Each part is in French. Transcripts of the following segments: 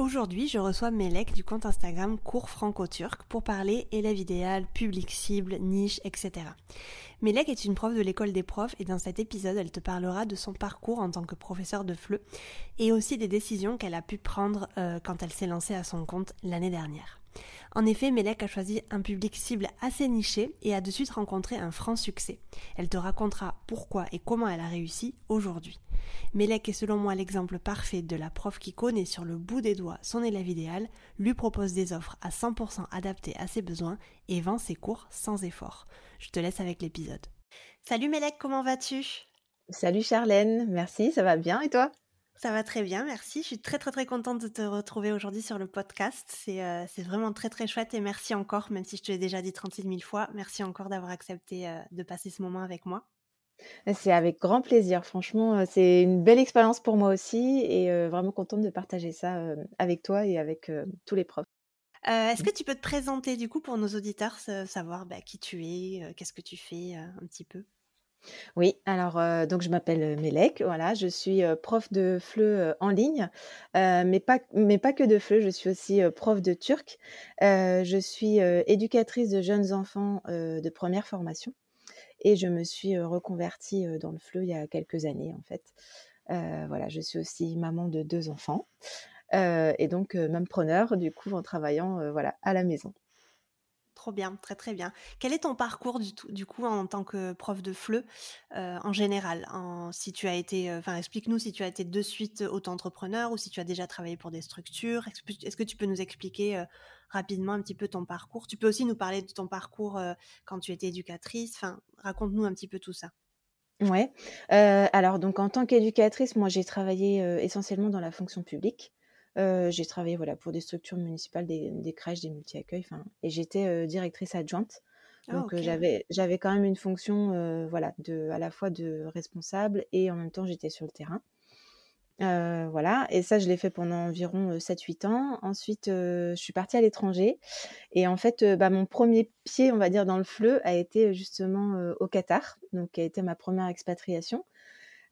Aujourd'hui, je reçois Melek du compte Instagram Cours Franco-Turc pour parler élève idéal, public cible, niche, etc. Melek est une prof de l'école des profs et dans cet épisode, elle te parlera de son parcours en tant que professeur de FLE et aussi des décisions qu'elle a pu prendre euh, quand elle s'est lancée à son compte l'année dernière. En effet, Melek a choisi un public cible assez niché et a de suite rencontré un franc succès. Elle te racontera pourquoi et comment elle a réussi aujourd'hui. Melek est selon moi l'exemple parfait de la prof qui connaît sur le bout des doigts son élève idéal, lui propose des offres à 100% adaptées à ses besoins et vend ses cours sans effort. Je te laisse avec l'épisode. Salut Melek, comment vas-tu? Salut Charlène, merci, ça va bien et toi? Ça va très bien, merci. Je suis très très très contente de te retrouver aujourd'hui sur le podcast. C'est euh, vraiment très très chouette et merci encore, même si je te l'ai déjà dit 36 000 fois, merci encore d'avoir accepté euh, de passer ce moment avec moi. C'est avec grand plaisir. Franchement, euh, c'est une belle expérience pour moi aussi et euh, vraiment contente de partager ça avec toi et avec tous les profs. Est-ce que tu peux te présenter du coup pour nos auditeurs, savoir bah, qui tu es, qu'est-ce que tu fais un petit peu? Oui, alors donc je m'appelle Melek, voilà, je suis prof de FLE en ligne, mais, pas, que de FLE, je suis aussi prof de turc. je suis éducatrice de jeunes enfants de première formation. Et je me suis reconvertie dans le FLE il y a quelques années, en fait. voilà, je suis aussi maman de deux enfants. et donc, même preneur, du coup, en travaillant voilà, à la maison. Trop bien, très très bien. Quel est ton parcours du, coup en tant que prof de FLE en général Si tu as été, enfin explique-nous si tu as été de suite auto-entrepreneur ou si tu as déjà travaillé pour des structures. Est-ce que tu peux nous expliquer rapidement un petit peu ton parcours? Tu peux aussi nous parler de ton parcours quand tu étais éducatrice. Enfin, raconte-nous un petit peu tout ça. Ouais. alors donc en tant qu'éducatrice, moi j'ai travaillé essentiellement dans la fonction publique. Euh, j'ai travaillé voilà, pour des structures municipales, des, crèches, des multi-accueils, et j'étais euh, directrice adjointe. Ah, Donc j'avais j'avais quand même une fonction voilà, de, à la fois de responsable et en même temps j'étais sur le terrain. voilà, et ça je l'ai fait pendant environ 7-8 ans. Ensuite, je suis partie à l'étranger et en fait, bah, mon premier pied, on va dire, dans le fleu a été justement au Qatar, donc qui a été ma première expatriation.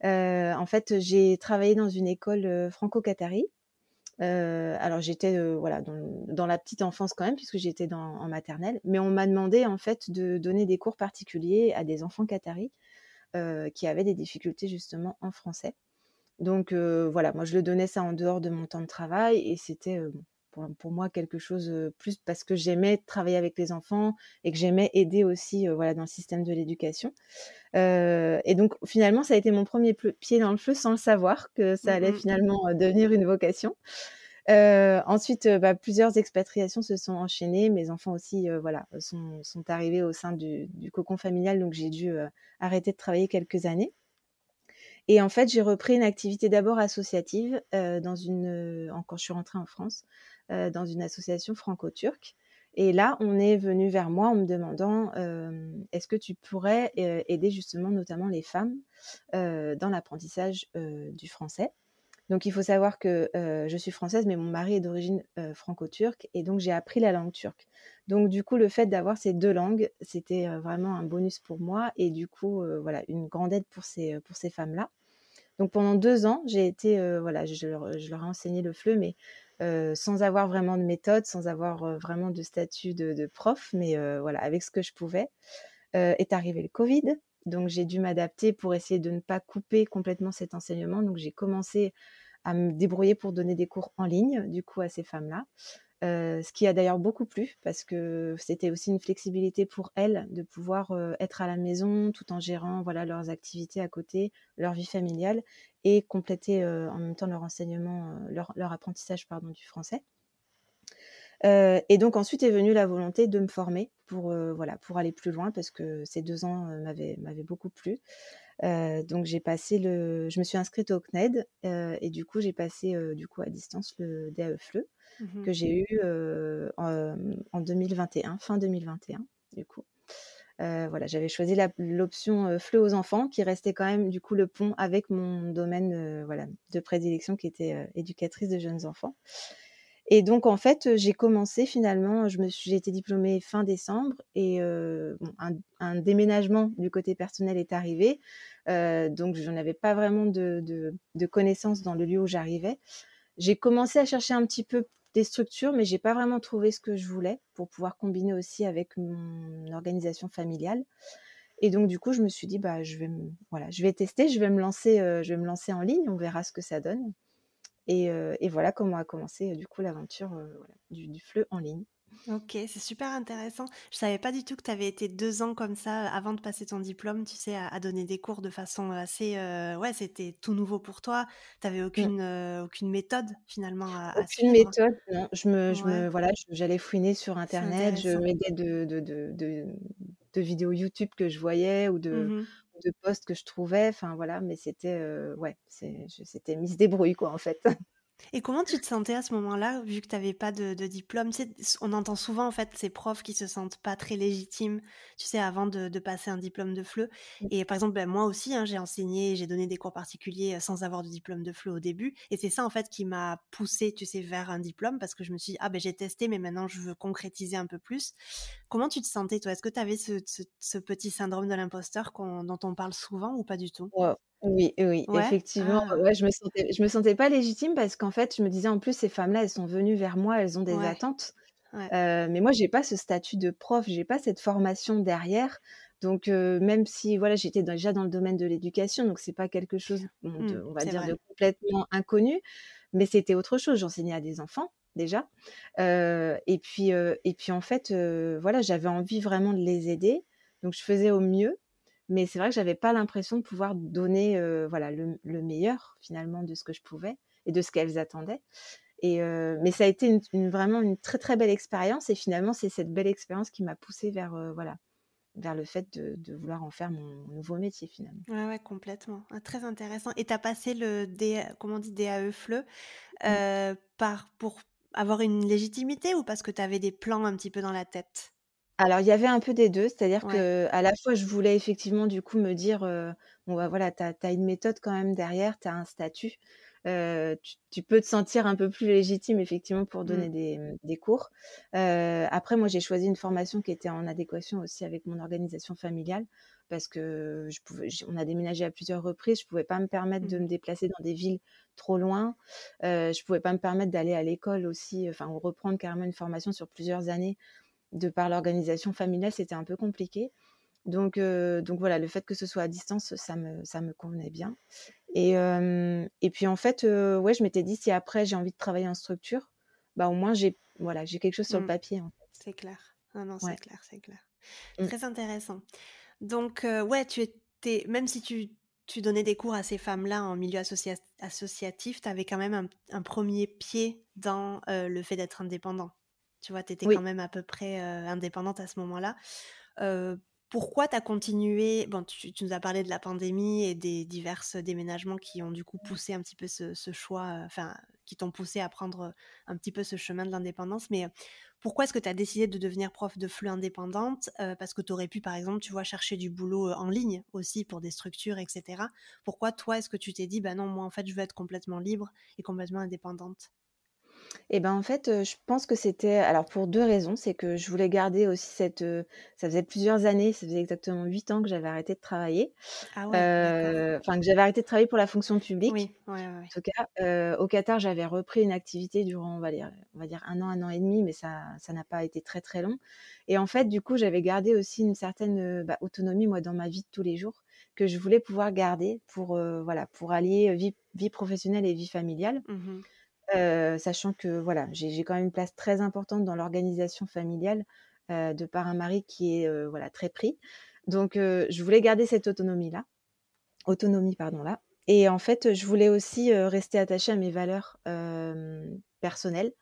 en fait, j'ai travaillé dans une école franco-qatari euh, alors j'étais euh, voilà dans, la petite enfance quand même puisque j'étais en maternelle, mais on m'a demandé en fait de donner des cours particuliers à des enfants qataris euh, qui avaient des difficultés justement en français. Donc voilà, moi je le donnais ça en dehors de mon temps de travail et c'était pour, moi quelque chose plus parce que j'aimais travailler avec les enfants et que j'aimais aider aussi voilà dans le système de l'éducation. et donc finalement ça a été mon premier pied dans le feu sans le savoir que ça allait mmh finalement devenir une vocation. ensuite, bah, plusieurs expatriations se sont enchaînées. Mes enfants aussi, voilà, sont, sont, arrivés au sein du, du cocon familial, donc j'ai dû arrêter de travailler quelques années. Et en fait, j'ai repris une activité d'abord associative dans une, quand je suis rentrée en France, euh, dans une association franco-turque. Et là, on est venu vers moi en me demandant euh, est-ce que tu pourrais euh, aider justement notamment les femmes dans l'apprentissage du français? Donc il faut savoir que je suis française, mais mon mari est d'origine franco-turque et donc j'ai appris la langue turque. Donc du coup, le fait d'avoir ces deux langues, c'était vraiment un bonus pour moi et du coup, voilà, une grande aide pour ces, pour ces femmes-là. Donc pendant deux ans, j'ai été, voilà, je leur, ai enseigné le FLE, mais euh, sans avoir vraiment de méthode, sans avoir euh, vraiment de statut de, prof, mais euh, voilà, avec ce que je pouvais. est arrivé le Covid, donc j'ai dû m'adapter pour essayer de ne pas couper complètement cet enseignement. Donc j'ai commencé à me débrouiller pour donner des cours en ligne, du coup, à ces femmes-là. Ce qui a d'ailleurs beaucoup plu parce que c'était aussi une flexibilité pour elles de pouvoir être à la maison tout en gérant voilà leurs activités à côté, leur vie familiale et compléter en même temps leur enseignement, leur, apprentissage pardon du français. et donc ensuite est venue la volonté de me former pour voilà pour aller plus loin parce que ces deux ans m'avaient beaucoup plu. Donc j'ai passé le, je me suis inscrite au CNED et du coup j'ai passé du coup à distance le DAE-FLE que mmh j'ai eu en, 2021, fin 2021, du coup. voilà, j'avais choisi l'option FLE aux enfants, qui restait quand même du coup le pont avec mon domaine voilà, de prédilection qui était éducatrice de jeunes enfants. Et donc, en fait, j'ai commencé finalement, j'ai été diplômée fin décembre et un, déménagement du côté personnel est arrivé. donc, je n'avais pas vraiment de, connaissances dans le lieu où j'arrivais. J'ai commencé à chercher un petit peu des structures, mais j'ai pas vraiment trouvé ce que je voulais pour pouvoir combiner aussi avec mon organisation familiale. Et donc, du coup, je me suis dit, bah, je vais, voilà, je vais tester, je vais me lancer, je vais me lancer en ligne, on verra ce que ça donne. Et, voilà comment a commencé du coup l'aventure du, du FLE en ligne. Ok, c'est super intéressant. Je savais pas du tout que tu avais été deux ans comme ça avant de passer ton diplôme, tu sais, à, donner des cours de façon assez... ouais, c'était tout nouveau pour toi. Tu n'avais aucune, aucune méthode finalement à, Aucune méthode, non. Je me, je me, voilà, j'allais fouiner sur Internet, je m'aidais de, de, de, de, vidéos YouTube que je voyais ou de, mmh de postes que je trouvais. Enfin voilà, mais c'était ouais, c'était mise débrouille quoi en fait. Et comment tu te sentais à ce moment-là, vu que tu n'avais pas de, diplôme? On entend souvent en fait ces profs qui se sentent pas très légitimes, tu sais, avant de, passer un diplôme de FLE. Mmh. Et par exemple, ben, moi aussi, hein, j'ai enseigné, j'ai donné des cours particuliers euh, sans avoir de diplôme de FLE au début. Et c'est ça en fait qui m'a poussé, tu sais, vers un diplôme parce que je me suis dit, ah ben j'ai testé, mais maintenant je veux concrétiser un peu plus. Comment tu te sentais toi? Est-ce que tu avais ce, petit syndrome de l'imposteur dont on parle souvent ou pas du tout? Oui, oui, effectivement, ah. ouais, je me sentais je me sentais pas légitime parce qu'en fait, je me disais en plus ces femmes-là, elles sont venues vers moi, elles ont des attentes. mais moi, j'ai pas ce statut de prof, j'ai pas cette formation derrière. Donc même si voilà, j'étais déjà dans le domaine de l'éducation, donc c'est pas quelque chose, de, mmh, on va dire, de complètement inconnu, mais c'était autre chose. J'enseignais à des enfants déjà, et puis et puis en fait, voilà, j'avais envie vraiment de les aider, donc je faisais au mieux. Mais c'est vrai que j'avais pas l'impression de pouvoir donner voilà, le, meilleur finalement de ce que je pouvais et de ce qu'elles attendaient. Et, mais ça a été une, vraiment une très très belle expérience. Et finalement, c'est cette belle expérience qui m'a poussée vers, voilà, vers le fait de, vouloir en faire mon, nouveau métier finalement. Ouais, ouais complètement. Ah, très intéressant. Et tu as passé le D, comment on dit, DAE FLE mmh. par, pour avoir une légitimité ou parce que tu avais des plans un petit peu dans la tête? Alors, il y avait un peu des deux, c'est-à-dire que à la fois, je voulais effectivement, du coup, me dire, bon, bah, voilà, tu as une méthode quand même derrière, tu as un statut, tu peux te sentir un peu plus légitime, effectivement, pour donner mmh. des, cours. après, moi, j'ai choisi une formation qui était en adéquation aussi avec mon organisation familiale parce que je pouvais on a déménagé à plusieurs reprises, je pouvais pas me permettre de mmh. me déplacer dans des villes trop loin, Je je pouvais pas me permettre d'aller à l'école aussi, enfin, ou reprendre carrément une formation sur plusieurs années de par l'organisation familiale, c'était un peu compliqué. Donc, euh, donc voilà, le fait que ce soit à distance, ça me, ça me convenait bien. Et, euh, et puis en fait, euh, ouais, je m'étais dit, si après j'ai envie de travailler en structure, bah au moins j'ai voilà, j'ai quelque chose sur le mmh. papier. C'est clair. Non, c'est clair, c'est clair. Mmh. Très intéressant. Donc, ouais, tu étais, même si tu, tu, donnais des cours à ces femmes-là en milieu associatif, tu avais quand même un, un, premier pied dans le fait d'être indépendant. Tu vois, tu étais quand même à peu près indépendante à ce moment-là. pourquoi tu as continué Bon, tu, nous as parlé de la pandémie et des divers déménagements qui ont du coup poussé un petit peu ce, choix, enfin, qui t'ont poussé à prendre un petit peu ce chemin de l'indépendance. Mais pourquoi est-ce que tu as décidé de devenir prof de flux indépendante? Parce que tu aurais pu, par exemple, tu vois, chercher du boulot en ligne aussi pour des structures, etc. Pourquoi toi, est-ce que tu t'es dit, bah non, moi, en fait, je veux être complètement libre et complètement indépendante et ben, en fait, je pense que c'était alors pour deux raisons. C'est que je voulais garder aussi cette, ça faisait plusieurs années, ça faisait exactement huit ans que j'avais arrêté de travailler. Ah enfin que j'avais arrêté de travailler pour la fonction publique. Oui, En tout cas, au Qatar, j'avais repris une activité durant, on va dire on va dire un an, un an et demi, mais ça ça n'a pas été très, très long et en fait, du coup, j'avais gardé aussi une certaine, bah, autonomie, moi, dans ma vie de tous les jours, que je voulais pouvoir garder pour, voilà, pour allier, vie vie professionnelle et vie familiale. Mmh sachant que voilà, j'ai quand même une place très importante dans l'organisation familiale de par un mari qui est voilà très pris. Donc je voulais garder cette autonomie là, autonomie pardon là. Et en fait, je voulais aussi rester attachée à mes valeurs personnelles.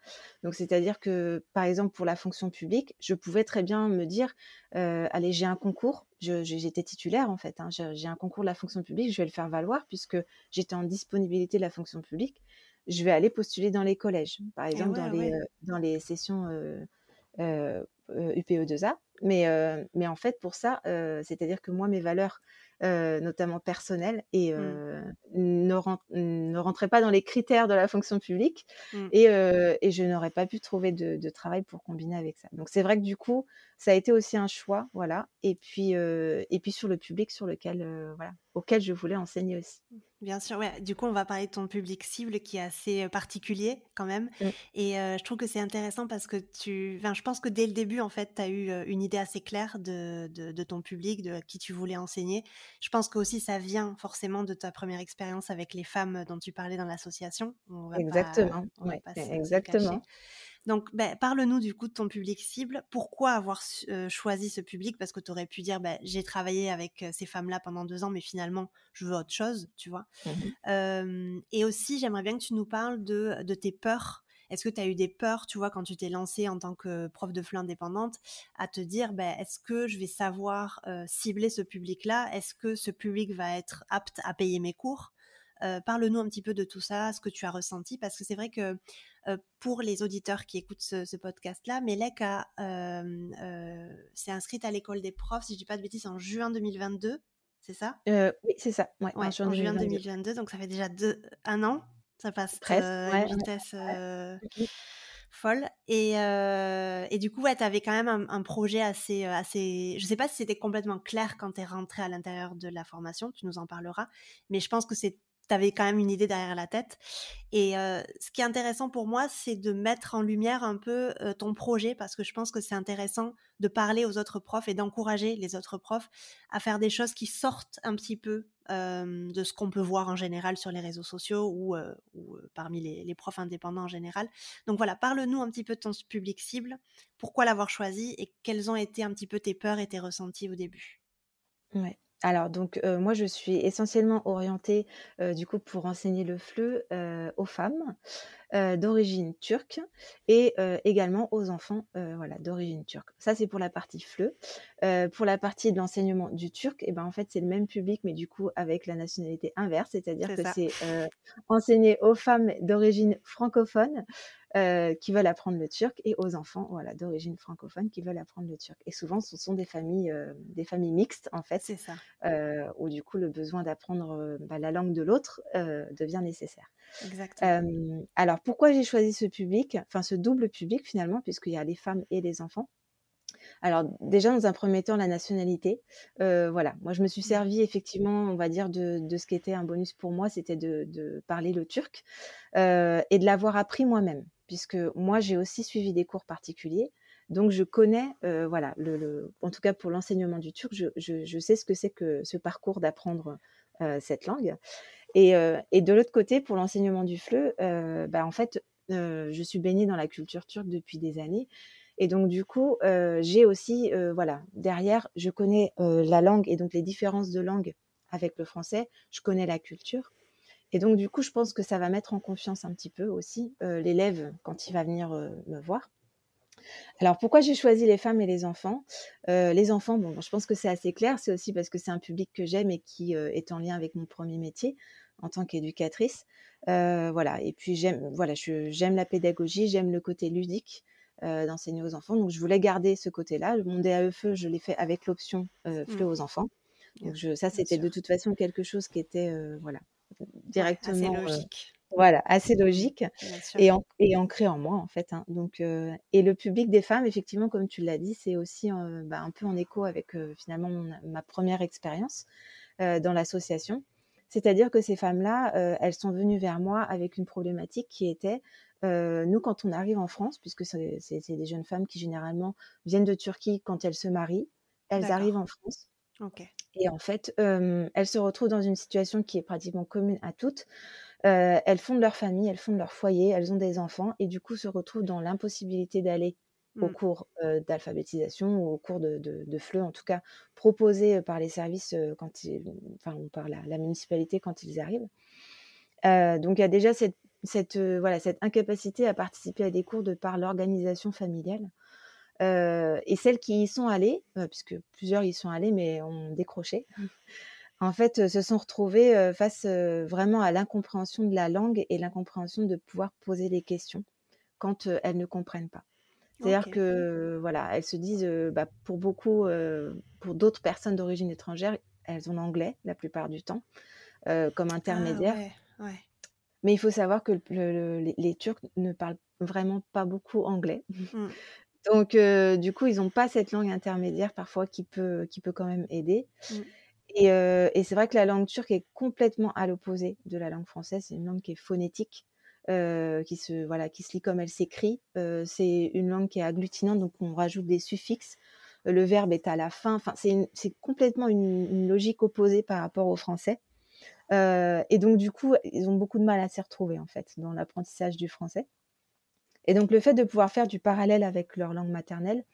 Donc c'est-à-dire que par exemple pour la fonction publique, je pouvais très bien me dire allez j'ai un concours, j'étais titulaire en fait, hein, j'ai un concours de la fonction publique, je vais le faire valoir puisque j'étais en disponibilité de la fonction publique je vais aller postuler dans les collèges, par exemple dans, les, dans les sessions UPE2A. mais, mais en fait, pour ça, c'est-à-dire que moi, mes valeurs, notamment personnelles, et, mmh. ne, rentraient pas dans les critères de la fonction publique, mmh. et, et, je n'aurais pas pu trouver de, de, travail pour combiner avec ça. Donc c'est vrai que du coup, ça a été aussi un choix, voilà. Et puis, et puis sur le public sur lequel, voilà, auquel je voulais enseigner aussi. Bien sûr, ouais. Du coup, on va parler de ton public cible qui est assez particulier quand même. Mmh. Et je trouve que c'est intéressant parce que tu. Enfin, je pense que dès le début, en fait, tu as eu une idée assez claire de, de, ton public, de qui tu voulais enseigner. Je pense que aussi ça vient forcément de ta première expérience avec les femmes dont tu parlais dans l'association. Exactement. ouais, exactement. Donc, ben, parle-nous du coup de ton public cible. Pourquoi avoir choisi ce public? Parce que tu aurais pu dire, ben, j'ai travaillé avec ces femmes-là pendant deux ans, mais finalement, je veux autre chose, tu vois? Mmh et aussi, j'aimerais bien que tu nous parles de, de tes peurs. Est-ce que tu as eu des peurs, tu vois, quand tu t'es lancée en tant que prof de fleu indépendante, à te dire, ben, est-ce que je vais savoir cibler ce public-là? Est-ce que ce public va être apte à payer mes cours? Parle-nous un petit peu de tout ça, ce que tu as ressenti, parce que c'est vrai que pour les auditeurs qui écoutent ce, podcast-là, Melek s'est inscrite à l'école des profs, si je ne dis pas de bêtises, en juin 2022, c'est ça? Oui, c'est ça. en, juin, 2022. donc ça fait déjà deux, un an. Ça passe à une vitesse folle. Et, et, du coup, ouais, tu avais quand même un, un, projet assez, assez. Je ne sais pas si c'était complètement clair quand tu es rentré à l'intérieur de la formation, tu nous en parleras, mais je pense que c'est tu avais quand même une idée derrière la tête. Et ce qui est intéressant pour moi, c'est de mettre en lumière un peu ton projet, parce que je pense que c'est intéressant de parler aux autres profs et d'encourager les autres profs à faire des choses qui sortent un petit peu de ce qu'on peut voir en général sur les réseaux sociaux ou, parmi les, les, profs indépendants en général. Donc voilà, parle-nous un petit peu de ton public cible, pourquoi l'avoir choisi et quelles ont été un petit peu tes peurs et tes ressentis au début? Ouais. Alors donc moi je suis essentiellement orientée du coup pour enseigner le FLE aux femmes d'origine turque et également aux enfants voilà d'origine turque. Ça c'est pour la partie FLE. pour la partie de l'enseignement du turc, et eh ben en fait c'est le même public mais du coup avec la nationalité inverse, c'est-à-dire que c'est enseigné aux femmes d'origine francophone euh, qui veulent apprendre le turc et aux enfants voilà, d'origine francophone qui veulent apprendre le turc. Et souvent, ce sont des familles, euh, des familles mixtes, en fait, c'est ça. Euh, où du coup, le besoin d'apprendre bah, la langue de l'autre devient nécessaire. Exactement. alors, pourquoi j'ai choisi ce public, enfin ce double public finalement, puisqu'il y a les femmes et les enfants? Alors déjà dans un premier temps la nationalité, voilà, moi je me suis mmh. servi effectivement, on va dire de, ce qui était un bonus pour moi, c'était de, de, parler le turc et de l'avoir appris moi-même puisque moi j'ai aussi suivi des cours particuliers. Donc je connais, euh, voilà, le, en tout cas pour l'enseignement du turc, je, sais ce que c'est que ce parcours d'apprendre euh, cette langue. Euh, et, de l'autre côté, pour l'enseignement du FLE, bah, en fait, je suis baignée dans la culture turque depuis des années. Et donc du coup, j'ai aussi, voilà, derrière, je connais la langue et donc les différences de langue avec le français, je connais la culture. Et donc, du coup, je pense que ça va mettre en confiance un petit peu aussi euh, l'élève quand il va venir euh, me voir. Alors, pourquoi j'ai choisi les femmes et les enfants? Euh, Les enfants, bon, je pense que c'est assez clair. C'est aussi parce que c'est un public que j'aime et qui est en lien avec mon premier métier en tant qu'éducatrice. voilà. Et puis, j'aime voilà, j'aime la pédagogie, j'aime le côté ludique. d'enseigner aux enfants. Donc, je voulais garder ce côté-là. Mon DAEFE, je l'ai fait avec l'option euh, mmh. aux enfants. Donc, je, ça, c'était de toute façon quelque chose qui était voilà, directement. assez logique. voilà, assez logique et, et, ancré en moi en fait. Hein. Donc, et le public des femmes, effectivement, comme tu l'as dit, c'est aussi bah, un peu en écho avec finalement ma première expérience dans l'association. C'est-à-dire que ces femmes-là, elles sont venues vers moi avec une problématique qui était nous, quand on arrive en France, puisque c'est des jeunes femmes qui généralement viennent de Turquie quand elles se marient, elles arrivent en France. Et en fait, elles se retrouvent dans une situation qui est pratiquement commune à toutes. elles fondent leur famille, elles fondent leur foyer, elles ont des enfants et du coup se retrouvent dans l'impossibilité d'aller au mmh. cours d'alphabétisation ou au cours de, de, FLE, en tout cas proposés par les services, quand ils, enfin, par la, la, municipalité quand ils arrivent. donc il y a déjà cette, cette, voilà, cette incapacité à participer à des cours de par l'organisation familiale et celles qui y sont allées, puisque plusieurs y sont allées mais ont décroché, mmh. en fait, se sont retrouvées face vraiment à l'incompréhension de la langue et l'incompréhension de pouvoir poser des questions quand elles ne comprennent pas. C'est-à-dire que voilà, elles se disent, bah, pour beaucoup, pour d'autres personnes d'origine étrangère, elles ont l'anglais la plupart du temps comme ah intermédiaire. Mais il faut savoir que les, Turcs ne parlent vraiment pas beaucoup anglais. Mmh. Donc, du coup, ils n'ont pas cette langue intermédiaire parfois qui peut, qui peut quand même aider. Mmh. Et, et c'est vrai que la langue turque est complètement à l'opposé de la langue française. C'est une langue qui est phonétique. Qui se voilà qui se lit comme elle s'écrit. C'est une langue qui est agglutinante, donc on rajoute des suffixes. Le verbe est à la fin. Enfin, c'est complètement une, logique opposée par rapport au français. et donc du coup, ils ont beaucoup de mal à s'y retrouver en fait dans l'apprentissage du français. Et donc le fait de pouvoir faire du parallèle avec leur langue maternelle,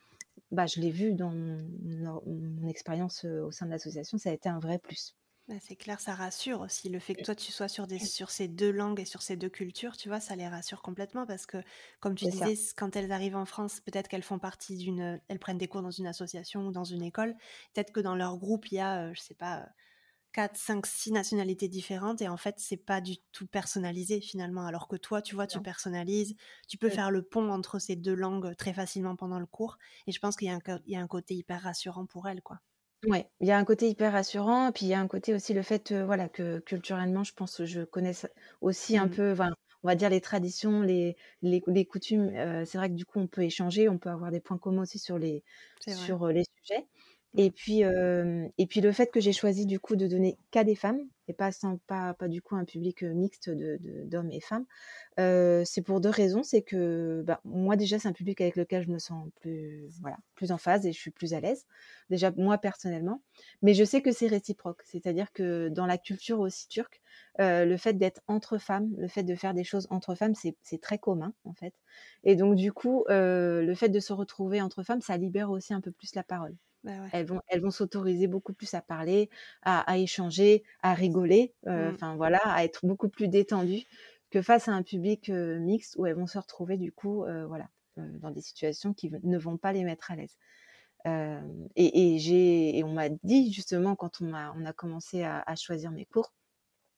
bah, je l'ai vu dans mon expérience au sein de l'association, ça a été un vrai plus. Bah, c'est clair, ça rassure aussi. Le fait que toi, tu sois sur, des, sur ces deux langues et sur ces deux cultures, tu vois, ça les rassure complètement parce que, comme tu disais, quand elles arrivent en France, peut-être qu'elles font partie d'une. Elles prennent des cours dans une association ou dans une école. Peut-être que dans leur groupe, il y a, euh, je sais pas, 4, 5, 6 nationalités différentes et en fait, c'est pas du tout personnalisé finalement. Alors que toi, tu vois, tu personnalises, tu peux faire le pont entre ces deux langues très facilement pendant le cours. Et je pense qu'il y, y, a un côté hyper rassurant pour elles, quoi. Ouais, il y a un côté hyper rassurant, puis il y a un côté aussi le fait, voilà, que culturellement, je pense, je connais aussi un mmh. peu, on va dire les traditions, les les coutumes, c'est vrai que du coup, on peut échanger, on peut avoir des points communs aussi sur les sur, les sujets. Et puis, et puis le fait que j'ai choisi du coup de donner qu'à des femmes et pas, sans, pas, pas du coup un public mixte d'hommes de, d'hommes et femmes, c'est pour deux raisons. C'est que bah, moi déjà c'est un public avec lequel je me sens plus, voilà, plus en phase et je suis plus à l'aise, déjà moi personnellement. Mais je sais que c'est réciproque, c'est-à-dire que dans la culture aussi turque, le fait d'être entre femmes, le fait de faire des choses entre femmes, c'est très commun en fait. Et donc du coup, le fait de se retrouver entre femmes, ça libère aussi un peu plus la parole. Bah, elles vont, elles vont s'autoriser beaucoup plus à parler, à, échanger, à rigoler, euh, mmh. enfin voilà, à être beaucoup plus détendues que face à un public euh, mixte où elles vont se retrouver du coup, euh, voilà, dans des situations qui ne vont pas les mettre à l'aise. et, j'ai, et on m'a dit justement quand on a, on a commencé à, choisir mes cours,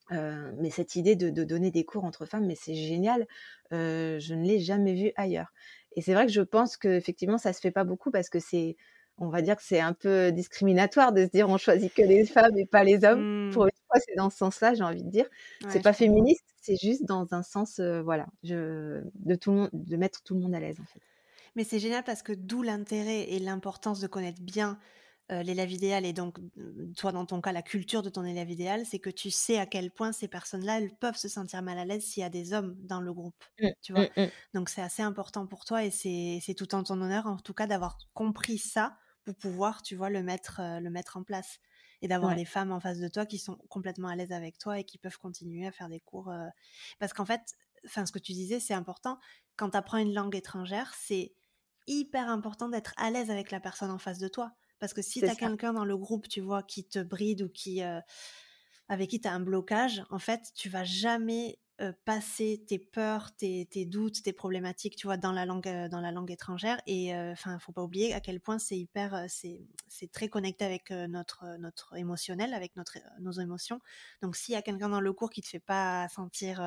mais cette idée de, de, donner des cours entre femmes, mais c'est génial, je ne l'ai jamais vu ailleurs. Et c'est vrai que je pense qu'effectivement, ça se fait pas beaucoup parce que c'est on va dire que c'est un peu discriminatoire de se dire on choisit que les femmes et pas les hommes. Pour mmh. une fois, c'est dans ce sens-là, j'ai envie de dire. c'est pas féministe, c'est juste dans un sens, euh, voilà, je, de tout le monde, de mettre tout le monde à l'aise en fait. Mais c'est génial parce que d'où l'intérêt et l'importance de connaître bien euh, l'élève idéal et donc toi dans ton cas la culture de ton élève idéal, c'est que tu sais à quel point ces personnes-là elles peuvent se sentir mal à l'aise s'il y a des hommes dans le groupe, mmh, tu vois. Mmh, donc c'est assez important pour toi et c'est tout en ton honneur en tout cas d'avoir compris ça pour pouvoir, tu vois, le mettre, euh, le mettre en place. Et d'avoir les femmes en face de toi qui sont complètement à l'aise avec toi et qui peuvent continuer à faire des cours. Euh, parce qu'en fait, enfin, ce que tu disais, c'est important. Quand tu apprends une langue étrangère, c'est hyper important d'être à l'aise avec la personne en face de toi. Parce que si tu as quelqu'un dans le groupe, tu vois, qui te bride ou qui, euh, avec qui tu as un blocage, en fait, tu vas jamais passer tes peurs, tes, doutes, tes problématiques, tu vois, dans la langue, dans la langue étrangère. Et enfin, faut pas oublier à quel point c'est hyper, c'est, très connecté avec notre, notre émotionnel, avec notre, nos émotions. Donc, s'il y a quelqu'un dans le cours qui te fait pas sentir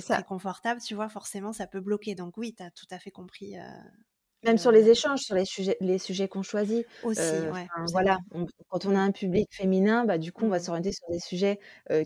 très confortable, tu vois, forcément, ça peut bloquer. Donc, oui, tu as tout à fait compris même sur les échanges, sur les sujets, les sujets qu'on choisit. Aussi, voilà, quand on a un public féminin, bah, du coup, on va mmh. s'orienter sur des sujets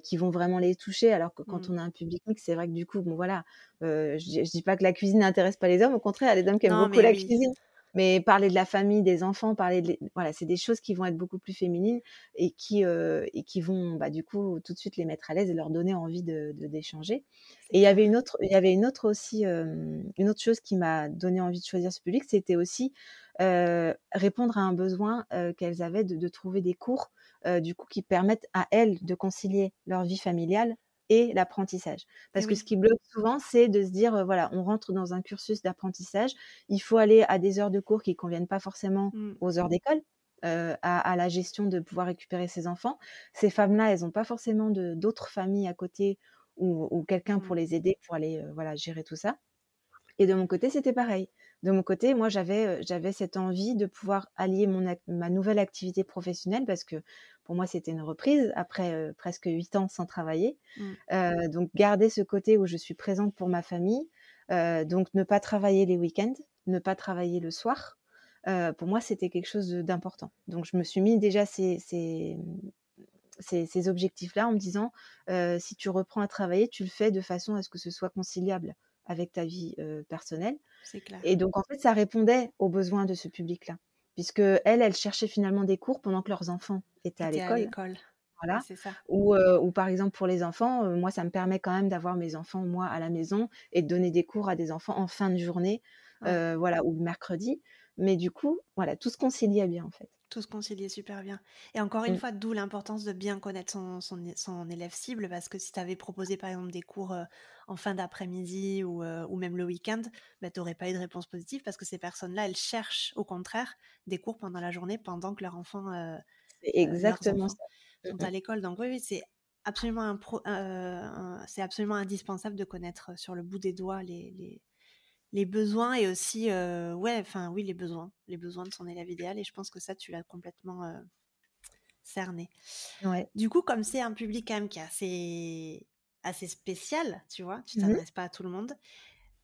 qui vont vraiment les toucher, alors que quand mmh. on a un public mixte, c'est vrai que du coup, bon voilà, je, je dis pas que la cuisine n'intéresse pas les hommes, au contraire, il y a des hommes qui aiment beaucoup la cuisine. Mais parler de la famille, des enfants, parler de voilà, c'est des choses qui vont être beaucoup plus féminines et qui euh, et qui vont bah, du coup tout de suite les mettre à l'aise et leur donner envie de d'échanger. Et il y avait une autre, il y avait une autre aussi euh, une autre chose qui m'a donné envie de choisir ce public, c'était aussi euh, répondre à un besoin qu'elles avaient de, de, trouver des cours du coup qui permettent à elles de concilier leur vie familiale et l'apprentissage. Parce que ce qui bloque souvent, c'est de se dire, voilà, on rentre dans un cursus d'apprentissage, il faut aller à des heures de cours qui ne conviennent pas forcément mmh. aux heures d'école. à, la gestion de pouvoir récupérer ses enfants. Ces femmes-là, elles n'ont pas forcément d'autres familles à côté ou, quelqu'un pour mmh. les aider, pour aller voilà, gérer tout ça. Et de mon côté, c'était pareil. De mon côté, moi, j'avais j'avais cette envie de pouvoir allier mon ma nouvelle activité professionnelle parce que pour moi, c'était une reprise après presque huit ans sans travailler. Mmh. donc, garder ce côté où je suis présente pour ma famille. donc, ne pas travailler les week-ends. ne pas travailler le soir, pour moi, c'était quelque chose d'important. Donc, je me suis mis déjà ces, ces, ces, objectifs-là en me disant, si tu reprends à travailler, tu le fais de façon à ce que ce soit conciliable avec ta vie personnelle. Clair. Et donc, en fait, ça répondait aux besoins de ce public-là. Puisque elle, elle cherchait finalement des cours pendant que leurs enfants étaient à l'école. Voilà. ça. Ou, ou, par exemple pour les enfants, moi ça me permet quand même d'avoir mes enfants moi à la maison et de donner des cours à des enfants en fin de journée, voilà, ou le mercredi. Mais du coup, voilà, tout se conciliait bien en fait. Tout se conciliait super bien. Et encore une mmh. fois, d'où l'importance de bien connaître son, son, élève cible, parce que si tu avais proposé par exemple des cours en fin d'après-midi ou, ou, même le week-end, bah, tu n'aurais pas eu de réponse positive parce que ces personnes-là, elles cherchent au contraire des cours pendant la journée, pendant que leurs enfants, exactement ça. sont à l'école. Donc oui, oui c'est absolument, c'est absolument indispensable de connaître sur le bout des doigts les, les les besoins et aussi, ouais, enfin oui, les besoins, les besoins de son élève idéal. Et je pense que ça, tu l'as complètement cerné. Ouais. Du coup, comme c'est un public quand même qui est assez, assez spécial, tu vois, tu mmh t'adresses pas à tout le monde,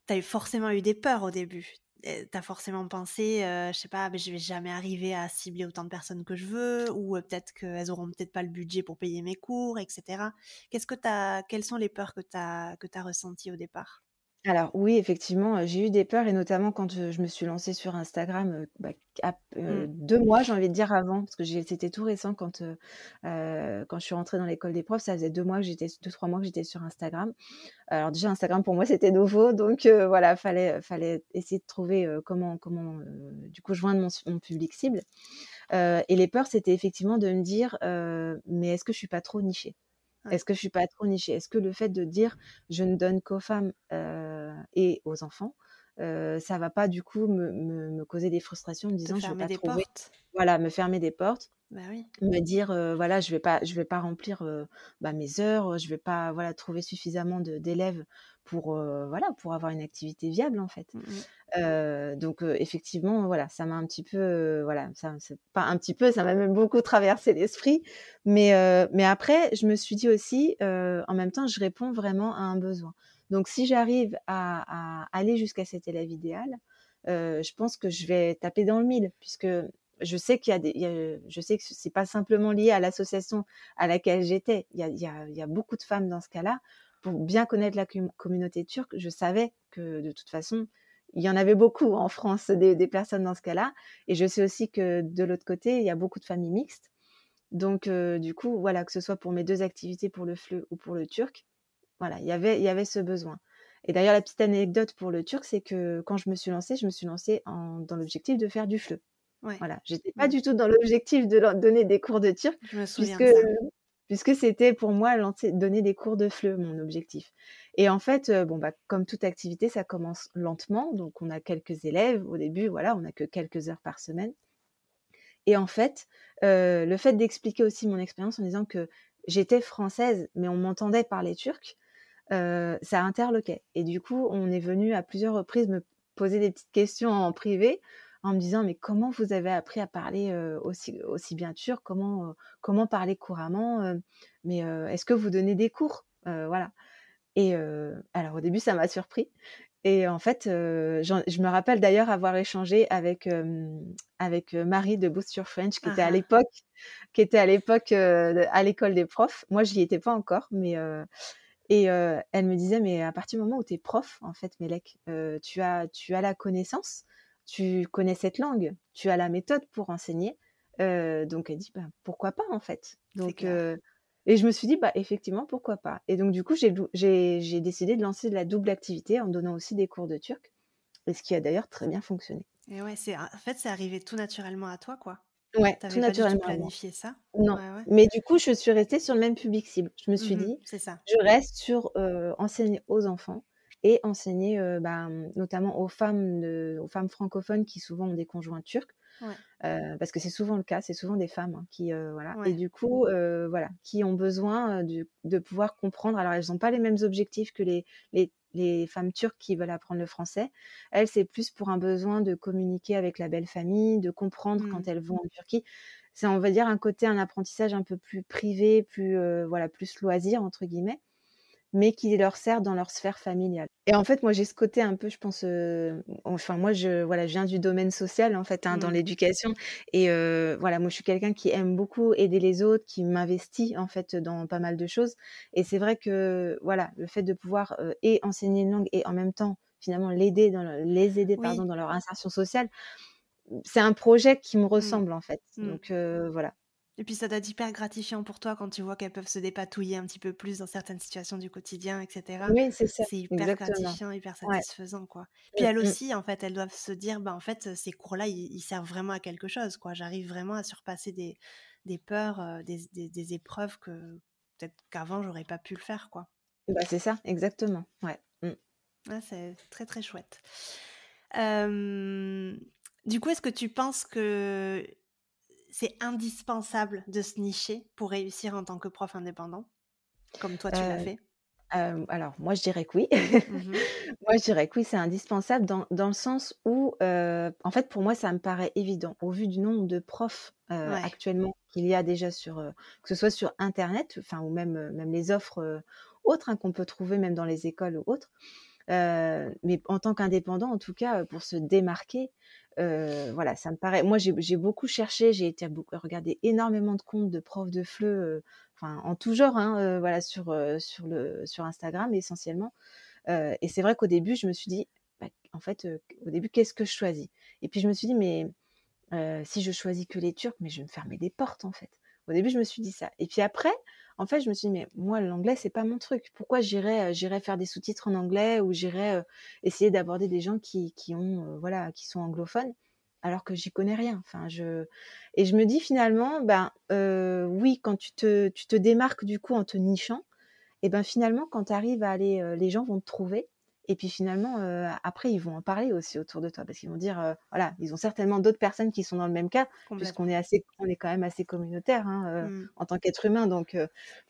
tu as forcément eu des peurs au début. Tu as forcément pensé, je sais pas, mais je vais jamais arriver à cibler autant de personnes que je veux, ou peut-être qu'elles auront peut-être pas le budget pour payer mes cours, etc. Qu'est-ce que as, quelles sont les peurs que tu as, que as ressenties au départ? Alors oui, effectivement, j'ai eu des peurs et notamment quand, je me suis lancée sur Instagram, bah, mmh. deux mois, j'ai envie de dire avant, parce que c'était tout récent quand, quand je suis rentrée dans l'école des profs, ça faisait deux mois que j'étais 2-3 mois que j'étais sur Instagram. Alors déjà Instagram pour moi c'était nouveau, donc voilà, fallait fallait essayer de trouver, comment comment, du coup joindre mon mon public cible. et les peurs, c'était effectivement de me dire, «Mais est-ce que je suis pas trop nichée?» Est-ce que je suis pas trop nichée? Est-ce que le fait de dire je ne donne qu'aux femmes et aux enfants, euh, ça va pas du coup me, me, causer des frustrations en me disant je vais pas des trouver, portes? voilà, me fermer des portes, bah oui. me dire voilà je vais pas je vais pas remplir bah, mes heures, je vais pas voilà trouver suffisamment d'élèves pour voilà pour avoir une activité viable en fait. Mmh donc effectivement voilà ça m'a un petit peu voilà ça pas un petit peu ça m'a même beaucoup traversé l'esprit mais mais après je me suis dit aussi en même temps je réponds vraiment à un besoin. Donc si j'arrive à, aller jusqu'à cet élève idéal, je pense que je vais taper dans le mille puisque je sais qu'il y a des, je sais que c'est pas simplement lié à l'association à laquelle j'étais. Il y a, il y a beaucoup de femmes dans ce cas-là pour bien connaître la communauté turque, je savais que de toute façon, il y en avait beaucoup en France, des, personnes dans ce cas-là. Et je sais aussi que de l'autre côté, il y a beaucoup de familles mixtes. Donc, euh, du coup, voilà, que ce soit pour mes deux activités, pour le FLE ou pour le turc, voilà, il y avait, il y avait ce besoin. Et d'ailleurs, la petite anecdote pour le turc, c'est que quand je me suis lancée, je me suis lancée en, dans l'objectif de faire du FLE. Ouais. Voilà, j'étais pas du tout dans l'objectif de donner des cours de turc, je me souviens puisque, puisque c'était pour moi donner des cours de FLE, mon objectif. Et en fait, euh, bah, comme toute activité, ça commence lentement. Donc, on a quelques élèves au début, voilà, on n'a que quelques heures par semaine. Et en fait, euh, le fait d'expliquer aussi mon expérience en disant que j'étais française, mais on m'entendait parler turc, euh, ça interloquait. Et du coup, on est venu à plusieurs reprises me poser des petites questions en privé en me disant mais comment vous avez appris à parler aussi, aussi bien turc comment, comment parler couramment mais est-ce que vous donnez des cours? Voilà. Et alors au début ça m'a surpris. Et en fait je me rappelle d'ailleurs avoir échangé avec avec Marie de Boost Your French qui était à ah. l'époque qui était à l'époque à l'école des profs. Moi j'y étais pas encore mais et elle me disait mais à partir du moment où tu es prof en fait Melek tu as tu as la connaissance tu connais cette langue, tu as la méthode pour enseigner. Euh, donc elle dit bah, pourquoi pas en fait. Donc euh, et je me suis dit bah effectivement pourquoi pas. Et donc du coup j'ai décidé de lancer de la double activité en donnant aussi des cours de turc, et ce qui a d'ailleurs très bien fonctionné. Et ouais c'est en fait c'est arrivé tout naturellement à toi quoi. Ouais, tout naturellement. Pas planifié ça? Non. Mais du coup, je suis restée sur le même public cible. Je me suis mmh dit, c'est ça. je reste sur euh, enseigner aux enfants et enseigner bah, notamment aux femmes, de, aux femmes francophones qui souvent ont des conjoints turcs. parce que c'est souvent le cas, c'est souvent des femmes hein, qui voilà et du coup voilà qui ont besoin de, de pouvoir comprendre. Alors elles n'ont pas les mêmes objectifs que les, les, les femmes turques qui veulent apprendre le français. Elles c'est plus pour un besoin de communiquer avec la belle famille, de comprendre quand mmh. elles vont en Turquie. C'est on va dire un côté un apprentissage un peu plus privé, plus voilà plus loisir entre guillemets. Mais qui leur sert dans leur sphère familiale. Et en fait, moi, j'ai ce côté un peu, je pense, enfin, moi, je, voilà, je viens du domaine social, en fait, hein, dans mmh. l'éducation. Et voilà, moi, je suis quelqu'un qui aime beaucoup aider les autres, qui m'investit, en fait, dans pas mal de choses. Et c'est vrai que, voilà, le fait de pouvoir et enseigner une langue et en même temps, finalement, l'aider dans les aider, pardon, dans leur insertion sociale, c'est un projet qui me mmh. ressemble, en fait. Mmh. Donc, voilà. Et puis ça doit être hyper gratifiant pour toi quand tu vois qu'elles peuvent se dépatouiller un petit peu plus dans certaines situations du quotidien, etc. Oui, c'est ça. C'est hyper gratifiant, hyper satisfaisant, quoi. Puis mmh, elles mmh. aussi, en fait, elles doivent se dire, bah en fait, ces cours-là, ils, servent vraiment à quelque chose, quoi. J'arrive vraiment à surpasser des, des peurs, euh, des, des, épreuves que peut-être qu'avant j'aurais pas pu le faire, quoi. Bah, c'est ça, exactement. Ouais. Mmh. c'est très très chouette. du coup, est-ce que tu penses que c'est indispensable de se nicher pour réussir en tant que prof indépendant, comme toi tu l'as fait? alors, moi, je dirais que oui. Mmh moi, je dirais que oui, c'est indispensable dans, dans, le sens où, en fait, pour moi, ça me paraît évident, au vu du nombre de profs actuellement qu'il y a déjà sur, que ce soit sur Internet, enfin, ou même, même les offres autres hein, qu'on peut trouver même dans les écoles ou autres. Mais en tant qu'indépendant, en tout cas, pour se démarquer, voilà, ça me paraît. Moi, j'ai beaucoup cherché, j'ai été regarder énormément de comptes de profs de FLE, enfin en tout genre, hein, voilà, sur sur le sur Instagram essentiellement. et c'est vrai qu'au début, je me suis dit, bah, en fait, au début, qu'est-ce que je choisis? Et puis je me suis dit, mais si je choisis que les Turcs, mais je vais me fermer des portes en fait. Au début, je me suis dit ça. Et puis après, en fait, je me suis dit, mais moi, l'anglais, c'est pas mon truc. Pourquoi j'irais, j'irais faire des sous-titres en anglais ou j'irais essayer d'aborder des gens qui, qui ont, voilà, qui sont anglophones alors que j'y connais rien? Enfin, je et je me dis finalement, ben oui, quand tu te, tu te démarques du coup en te nichant, et ben finalement, quand tu arrives à aller, les gens vont te trouver et puis finalement, après, ils vont en parler aussi autour de toi parce qu'ils vont dire, voilà, ils ont certainement d'autres personnes qui sont dans le même cas, puisqu'on est assez, on est quand même assez communautaire hein, mmh. en tant qu'être humain, donc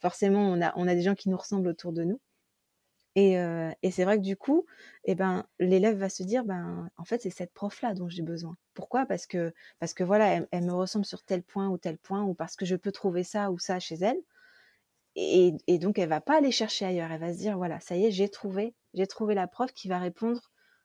forcément, on a, on a des gens qui nous ressemblent autour de nous. Et, et c'est vrai que du coup, eh ben, l'élève va se dire, ben, en fait, c'est cette prof-là dont j'ai besoin. Pourquoi? Parce que, parce que voilà, elle, me ressemble sur tel point ou tel point, ou parce que je peux trouver ça ou ça chez elle. Et, et, donc, elle va pas aller chercher ailleurs. Elle va se dire, voilà, ça y est, j'ai trouvé j'ai trouvé la prof qui va répondre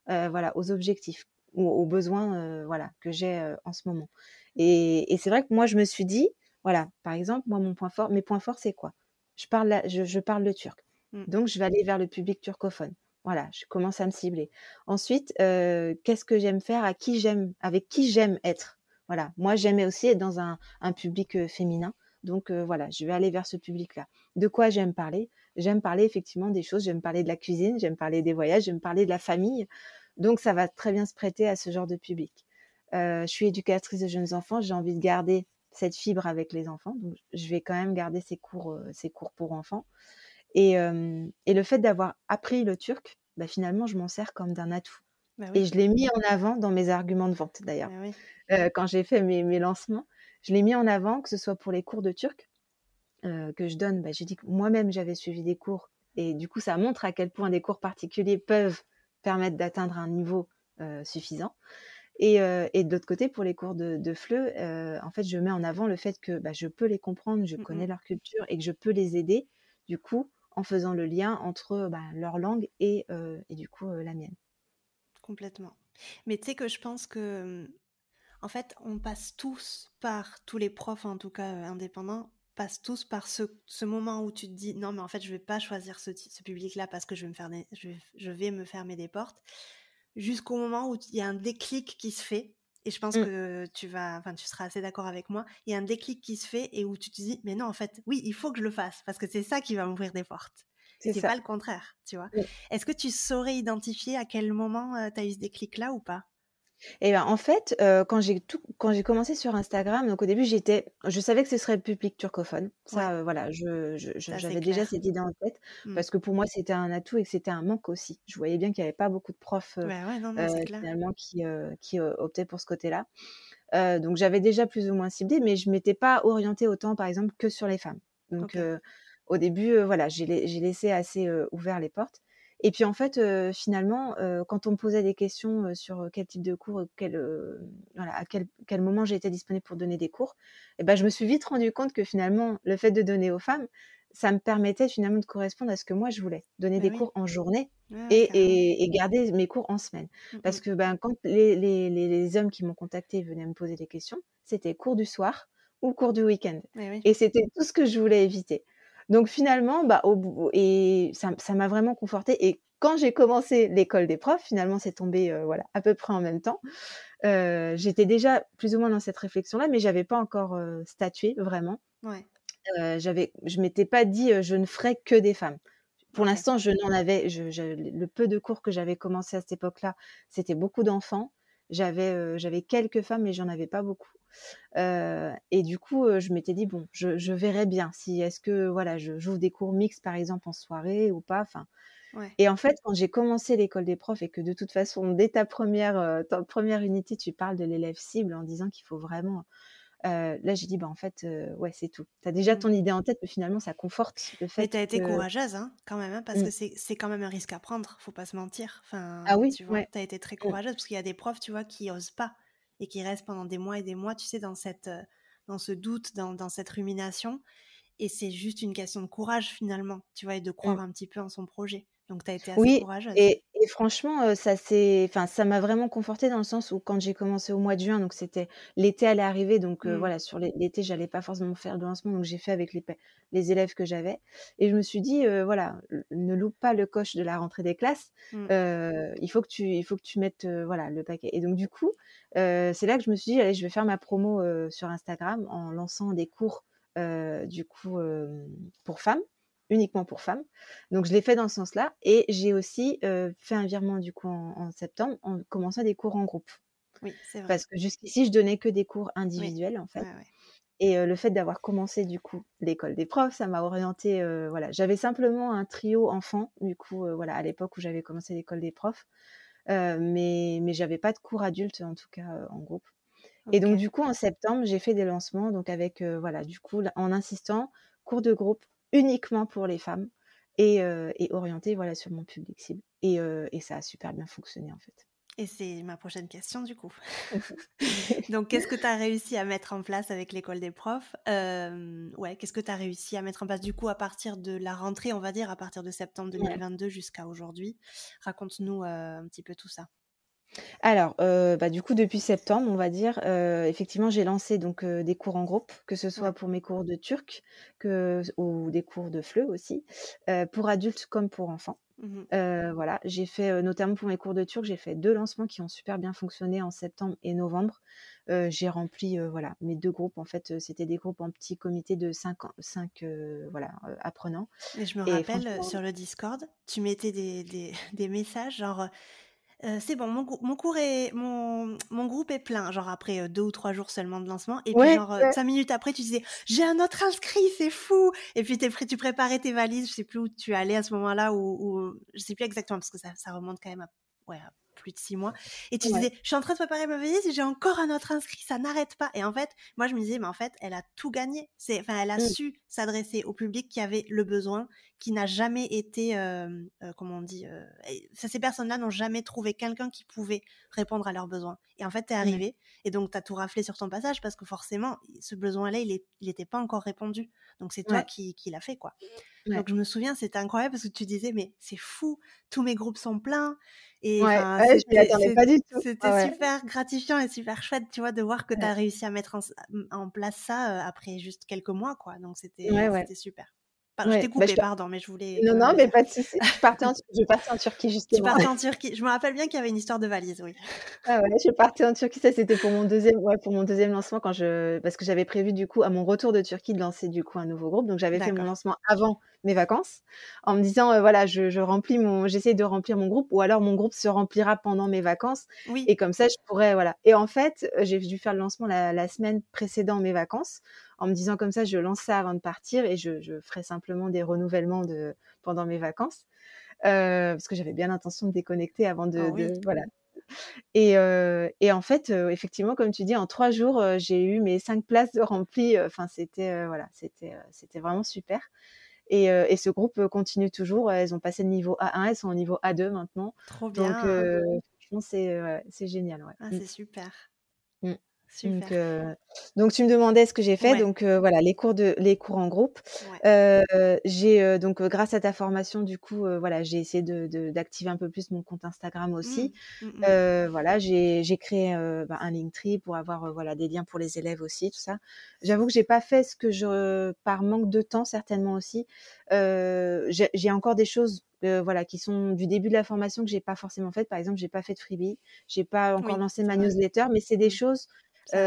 euh, voilà, aux objectifs ou aux besoins euh, voilà, que j'ai euh, en ce moment. Et, c'est vrai que moi, je me suis dit, voilà, par exemple, moi, mon point fort, mes points forts, c'est quoi? Je parle, je, parle le turc. Mmh. Donc, je vais aller vers le public turcophone. Voilà, je commence à me cibler. Ensuite, qu'est-ce que j'aime faire, à qui j'aime, avec qui j'aime être? Voilà, moi, j'aimais aussi être dans un, un public féminin. Donc voilà, je vais aller vers ce public-là. De quoi j'aime parler? J'aime parler effectivement des choses, j'aime parler de la cuisine, j'aime parler des voyages, j'aime parler de la famille. Donc ça va très bien se prêter à ce genre de public. je suis éducatrice de jeunes enfants, j'ai envie de garder cette fibre avec les enfants, donc je vais quand même garder ces cours, ces cours pour enfants. Et, le fait d'avoir appris le turc, bah, finalement, je m'en sers comme d'un atout. Bah et je l'ai mis en avant dans mes arguments de vente d'ailleurs. Bah quand j'ai fait mes, mes lancements, je l'ai mis en avant, que ce soit pour les cours de turc euh, que je donne. Bah, j'ai dit que moi-même, j'avais suivi des cours. Et du coup, ça montre à quel point des cours particuliers peuvent permettre d'atteindre un niveau euh, suffisant. Et, euh, et, de l'autre côté, pour les cours de, de FLE, en fait, je mets en avant le fait que bah, je peux les comprendre, je mmh connais leur culture et que je peux les aider, du coup, en faisant le lien entre bah, leur langue et, et du coup, la mienne. Complètement. Mais tu sais que je pense que en fait, on passe tous par, tous les profs en tout cas euh, indépendants, passent tous par ce, moment où tu te dis non mais en fait je vais pas choisir ce, public-là parce que je vais me faire je, vais me fermer des portes, jusqu'au moment où il y a un déclic qui se fait. Et je pense mmh. que tu vas, enfin, tu seras assez d'accord avec moi. Il y a un déclic qui se fait et où tu te dis, mais non, en fait, oui, il faut que je le fasse parce que c'est ça qui va m'ouvrir des portes. C'est pas le contraire, tu vois. Est-ce que tu saurais identifier à quel moment euh, tu as eu ce déclic-là ou pas? Et ben, en fait, quand j'ai tout quand j'ai commencé sur Instagram, donc au début, j'étais je savais que ce serait public turcophone. Ça, voilà, je j'avais déjà cette idée en tête mmh. parce que pour moi, c'était un atout et que c'était un manque aussi. Je voyais bien qu'il y avait pas beaucoup de profs, finalement qui, qui, optaient pour ce côté-là. donc j'avais déjà plus ou moins ciblé, mais je m'étais pas orientée autant, par exemple, que sur les femmes. Donc au début, voilà, j'ai j'ai laissé assez, ouvert les portes et puis en fait, finalement, quand on me posait des questions sur quel type de cours, quel, voilà, à quel, quel moment j'étais disponible pour donner des cours, et eh ben, je me suis vite rendu compte que finalement, le fait de donner aux femmes, ça me permettait finalement de correspondre à ce que moi je voulais, donner Bah des oui. cours en journée Ouais, et, carrément. et- et garder mes cours en semaine. Mmh Parce mh. que ben, quand les, les- les- les hommes qui m'ont contacté venaient me poser des questions, c'était cours du soir ou cours du week-end. Oui. Et c'était tout ce que je voulais éviter. Donc finalement, bah, au bout, et ça ça m'a vraiment confortée. Et quand j'ai commencé l'école des profs, finalement, c'est tombé euh, voilà, à peu près en même temps. Euh, J'étais déjà plus ou moins dans cette réflexion-là, mais j'avais pas encore euh, statué vraiment. Ouais. J'avais, je m'étais pas dit je ne ferai que des femmes. Pour l'instant, je n'en avais, je, je- le peu de cours que j'avais commencé à cette époque-là, c'était beaucoup d'enfants. J'avais, euh, j'avais quelques femmes, mais j'en avais pas beaucoup. Euh, et du coup, euh, je m'étais dit bon, je, je verrai bien si est-ce que voilà, je j'ouvre des cours mixtes par exemple en soirée ou pas. Enfin, Ouais. et en fait, quand j'ai commencé l'école des profs et que de toute façon, dès ta première, ta première unité, tu parles de l'élève cible en disant qu'il faut vraiment. Euh, là, j'ai dit, bah, en fait, euh, ouais, c'est tout. Tu as déjà Mmh. ton idée en tête, mais finalement, ça conforte le Mais fait tu as été que. courageuse, hein, quand même, hein, parce Mm. que c'est c'est quand même un risque à prendre, faut pas se mentir. Ah oui, tu vois, ouais. as été très Mm. courageuse parce qu'il y a des profs, tu vois, qui osent pas et qui restent pendant des mois et des mois, tu sais, dans cette dans ce doute, dans, dans cette rumination. Et c'est juste une question de courage finalement, tu vois, et de croire Mm. un petit peu en son projet. Donc tu as été assez Oui, courageuse. et, et franchement, ça s'est, enfin, ça m'a vraiment confortée dans le sens où quand j'ai commencé au mois de juin, donc c'était l'été allait arriver, donc euh, Mm. voilà, sur l'é- l'été, j'allais pas forcément faire de lancement, donc j'ai fait avec les, pa- les élèves que j'avais, et je me suis dit, voilà, l- ne loupe pas le coche de la rentrée des classes, Mm. euh, il faut que tu, il faut que tu mettes, voilà, le paquet. Et donc du coup, c'est là que je me suis dit, allez, je vais faire ma promo sur Instagram en lançant des cours, du coup, pour femmes uniquement pour femmes. Donc je l'ai fait dans ce sens-là et j'ai aussi euh, fait un virement du coup en, en septembre en commençant des cours en groupe. Oui, c'est vrai. parce que jusqu'ici je donnais que des cours Oui, individuels en fait. Ouais, ouais. et euh, le fait d'avoir commencé du coup l'école des profs ça m'a orienté voilà. J'avais simplement un trio enfant du coup euh, voilà à l'époque où j'avais commencé l'école des profs. Euh, mais mais j'avais pas de cours adultes en tout cas euh, en groupe. Et donc du coup en septembre j'ai fait des lancements donc avec euh, voilà du coup en insistant cours de groupe uniquement pour les femmes et, euh, et orienté voilà sur mon public cible et, euh, et ça a super bien fonctionné en fait Et c'est ma prochaine question du coup. Donc, qu'est-ce que tu as réussi à mettre en place avec l'école des profs? Euh, Ouais, qu'est-ce que tu as réussi à mettre en place du coup à partir de la rentrée, on va dire, à partir de septembre Ouais. 2022 jusqu'à aujourd'hui? Raconte-nous euh, un petit peu tout ça. Alors, euh, bah, du coup, depuis septembre, on va dire, euh, effectivement, j'ai lancé donc euh, des cours en groupe, que ce soit Ouais. pour mes cours de turc que, ou des cours de FLE aussi, pour adultes comme pour enfants. Euh, voilà, j'ai fait notamment pour mes cours de turc, j'ai fait deux lancements qui ont super bien fonctionné en septembre et novembre. J'ai rempli voilà mes deux groupes. En fait, c'était des groupes en petit comité de cinq, voilà apprenants. Et je me Et rappelle franchement, sur le Discord, tu mettais des, des, des messages genre euh, c'est bon, mon, mon cours est mon, mon groupe est plein, genre après euh, deux ou trois jours seulement de lancement, et puis genre euh, ouais, cinq minutes après tu disais j'ai un autre inscrit, c'est fou, et puis tu préparais tes valises, je sais plus où tu allais à ce moment-là, ou, ou je sais plus exactement parce que ça, ça remonte quand même à, ouais, à plus de six mois, et tu ouais, disais je suis en train de préparer ma valise et j'ai encore un autre inscrit, ça n'arrête pas, et en fait moi je me disais mais en fait elle a tout gagné, c'est, enfin elle a mm, su s'adresser au public qui avait le besoin, qui n'a jamais été, euh, euh, comment on dit, euh, ces personnes-là n'ont jamais trouvé quelqu'un qui pouvait répondre à leurs besoins. Et en fait, t'es arrivé, et donc t'as tout raflé sur ton passage parce que forcément, ce besoin-là, il n'était pas encore répondu. Donc c'est toi qui, qui l'as fait, quoi. ouais, Donc je me souviens, c'était incroyable parce que tu disais, mais c'est fou, tous mes groupes sont pleins. Et ouais, ouais, je attendais pas du tout. c'était super gratifiant et super chouette, tu vois, de voir que tu ouais, as réussi à mettre en, en place ça après juste quelques mois, quoi. Donc c'était ouais, ouais. c'était super. Par- je t'ai bah, je coupé, pardon, mais je voulais Non, non, le mais pas de souci. Je partais en, je partais en Turquie Tu justement. partais en Turquie. Je me rappelle bien qu'il y avait une histoire de valise, oui. Ah ouais, je partais en Turquie. Ça, c'était pour mon deuxième, ouais, pour mon deuxième lancement quand je, parce que j'avais prévu du coup à mon retour de Turquie de lancer du coup un nouveau groupe. Donc j'avais fait mon lancement avant mes vacances, en me disant euh, voilà, je, je remplis mon, j'essaie de remplir mon groupe, ou alors mon groupe se remplira pendant mes vacances, Oui, et comme ça je pourrais voilà. Et en fait, euh, j'ai dû faire le lancement la, la semaine précédant mes vacances, en me disant comme ça, je lance ça avant de partir et je, je ferai simplement des renouvellements de pendant mes vacances. Euh, parce que j'avais bien l'intention de déconnecter avant de, de oui. voilà et, euh, et en fait, euh, effectivement, comme tu dis, en trois jours, j'ai eu mes cinq places remplies. Enfin, c'était voilà, c'était c'était vraiment super. Et, et ce groupe continue toujours. Elles ont passé le niveau A1, elles sont au niveau A2 maintenant. Trop Donc, bien. euh, franchement, c'est génial. Ouais. Ah, Mm, c'est super. Donc, donc, tu me demandais ce que j'ai fait. Donc voilà, les cours de les cours en groupe. j'ai donc grâce à ta formation, du coup, voilà, j'ai essayé de, d'activer un peu plus mon compte Instagram aussi. Mmh. Mmh, mmh. voilà, j'ai, créé bah, un Linktree pour avoir voilà des liens pour les élèves aussi, tout ça. J'avoue que j'ai pas fait ce que je par manque de temps certainement aussi. j'ai encore des choses voilà, qui sont du début de la formation que j'ai pas forcément faites. Par exemple, j'ai pas fait de freebie, j'ai pas encore lancé ma newsletter, mais c'est des choses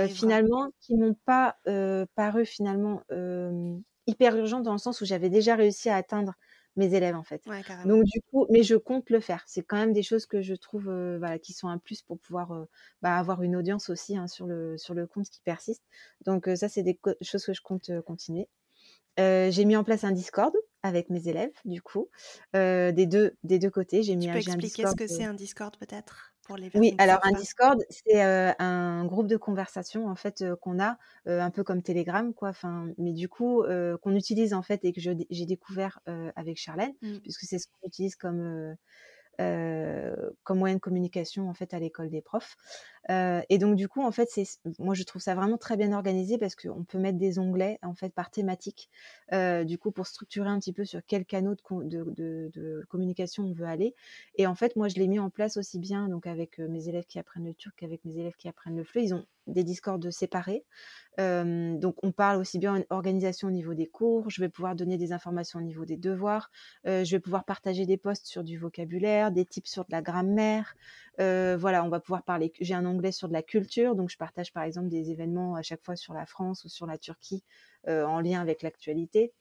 finalement qui m'ont pas paru finalement hyper urgentes dans le sens où j'avais déjà réussi à atteindre mes élèves en fait. Donc du coup, mais je compte le faire. C'est quand même des choses que je trouve voilà, qui sont un plus pour pouvoir bah, avoir une audience aussi hein, sur, le, sur le compte qui persiste. Donc ça, c'est des choses que je compte continuer. J'ai mis en place un Discord avec mes élèves, du coup, des, deux, des deux côtés. J'ai mis tu peux expliquer ce que c'est un Discord peut-être oui, alors un Discord, c'est un groupe de conversation en fait qu'on a un peu comme Telegram quoi. Enfin, mais du coup qu'on utilise en fait et que j'ai découvert avec Charlène, mmh. puisque c'est ce qu'on utilise comme comme moyen de communication en fait à l'école des profs. et donc du coup en fait c'est moi je trouve ça vraiment très bien organisé parce qu'on peut mettre des onglets en fait par thématique du coup pour structurer un petit peu sur quel de, de, communication on veut aller. Et en fait moi je l'ai mis en place aussi bien donc avec mes élèves qui apprennent le turc qu'avec mes élèves qui apprennent le fleu. Ils ont des discords séparés. donc on parle aussi bien organisation au niveau des cours, je vais pouvoir donner des informations au niveau des devoirs, je vais pouvoir partager des posts sur du vocabulaire, des tips sur de la grammaire. voilà, on va pouvoir parler. J'ai un onglet sur de la culture, donc je partage par exemple des événements à chaque fois sur la France ou sur la Turquie en lien avec l'actualité.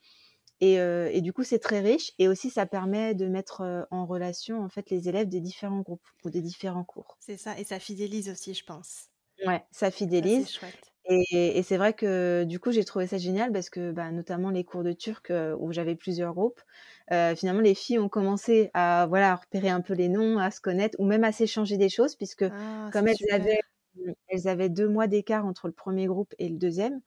Et, et, du coup, c'est très riche. Et aussi, ça permet de mettre en relation en fait les élèves des différents groupes ou des différents cours. C'est ça, et ça fidélise aussi, je pense. Ouais, ça fidélise. Et, et c'est vrai que du coup, j'ai trouvé ça génial parce que bah, notamment les cours de turc où j'avais plusieurs groupes, euh, finalement, les filles ont commencé à voilà à repérer un peu les noms, à se connaître ou même à s'échanger des choses puisque ah, comme elles avaient elles avaient deux mois d'écart entre le premier groupe et le deuxième.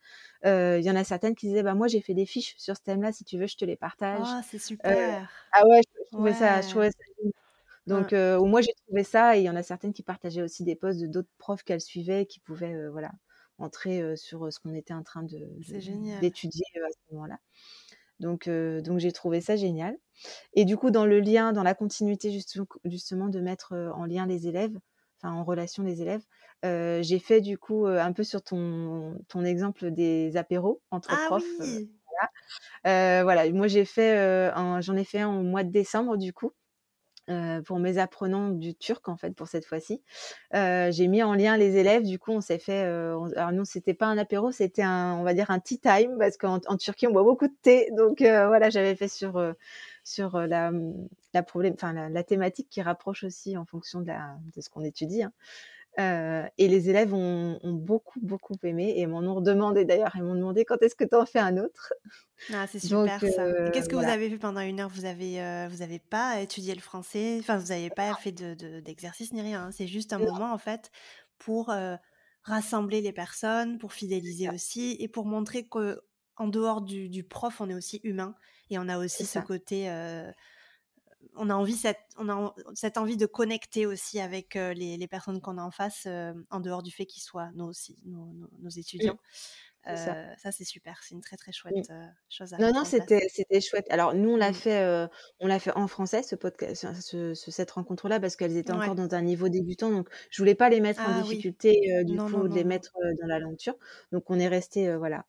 Il y en a certaines qui disaient bah moi j'ai fait des fiches sur ce thème-là si tu veux je te les partage. Ah c'est super. ah ouais je, trouvais ça je trouvais ça donc, euh, moi, j'ai trouvé ça, et il y en a certaines qui partageaient aussi des posts de d'autres profs qu'elles suivaient, qui pouvaient, euh, voilà, entrer euh, sur ce qu'on était en train de, d'étudier à ce moment-là. Donc, donc j'ai trouvé ça génial. Et du coup, dans le lien, dans la continuité justement de mettre en lien les élèves, enfin en relation les élèves, j'ai fait du coup un peu sur ton, ton exemple des apéros entre ah profs. Oui. voilà. voilà. moi j'ai fait, j'en ai fait un au mois de décembre du coup. Euh, pour mes apprenants du turc en fait pour cette fois-ci. Euh, j'ai mis en lien les élèves. Du coup, on s'est fait. Euh, alors non, c'était pas un apéro, c'était un, on va dire un tea time parce qu'en en Turquie on boit beaucoup de thé. Donc voilà, j'avais fait sur sur la la problème, enfin la, la, thématique qui rapproche aussi en fonction de, la, de ce qu'on étudie. Hein. Euh, et les élèves ont, ont, beaucoup, beaucoup aimé et m'en ont redemandé d'ailleurs. Ils m'ont demandé quand est-ce que tu en fais un autre? Ah, c'est super ça. Euh, qu'est-ce que vous avez fait pendant une heure? Vous avez, euh, vous avez pas étudié le français? Enfin, vous n'avez pas fait d'exercice de, ni rien. Hein. C'est juste un moment en fait pour rassembler les personnes, pour fidéliser aussi et pour montrer que en dehors du, du, prof, on est aussi humain et on a aussi ce côté on a envie cette, on a cette envie de connecter aussi avec euh, les, personnes qu'on a en face, euh, en dehors du fait qu'ils soient nos, aussi, nos, étudiants. Euh, ça, c'est super, c'est une très très chouette chose à Non, non, c'était chouette. Alors nous on l'a mmh. fait, on l'a fait en français ce podcast, cette rencontre là parce qu'elles étaient encore dans un niveau débutant, donc je voulais pas les mettre en ah difficulté du coup de les mettre dans la langue turque. Donc on est resté voilà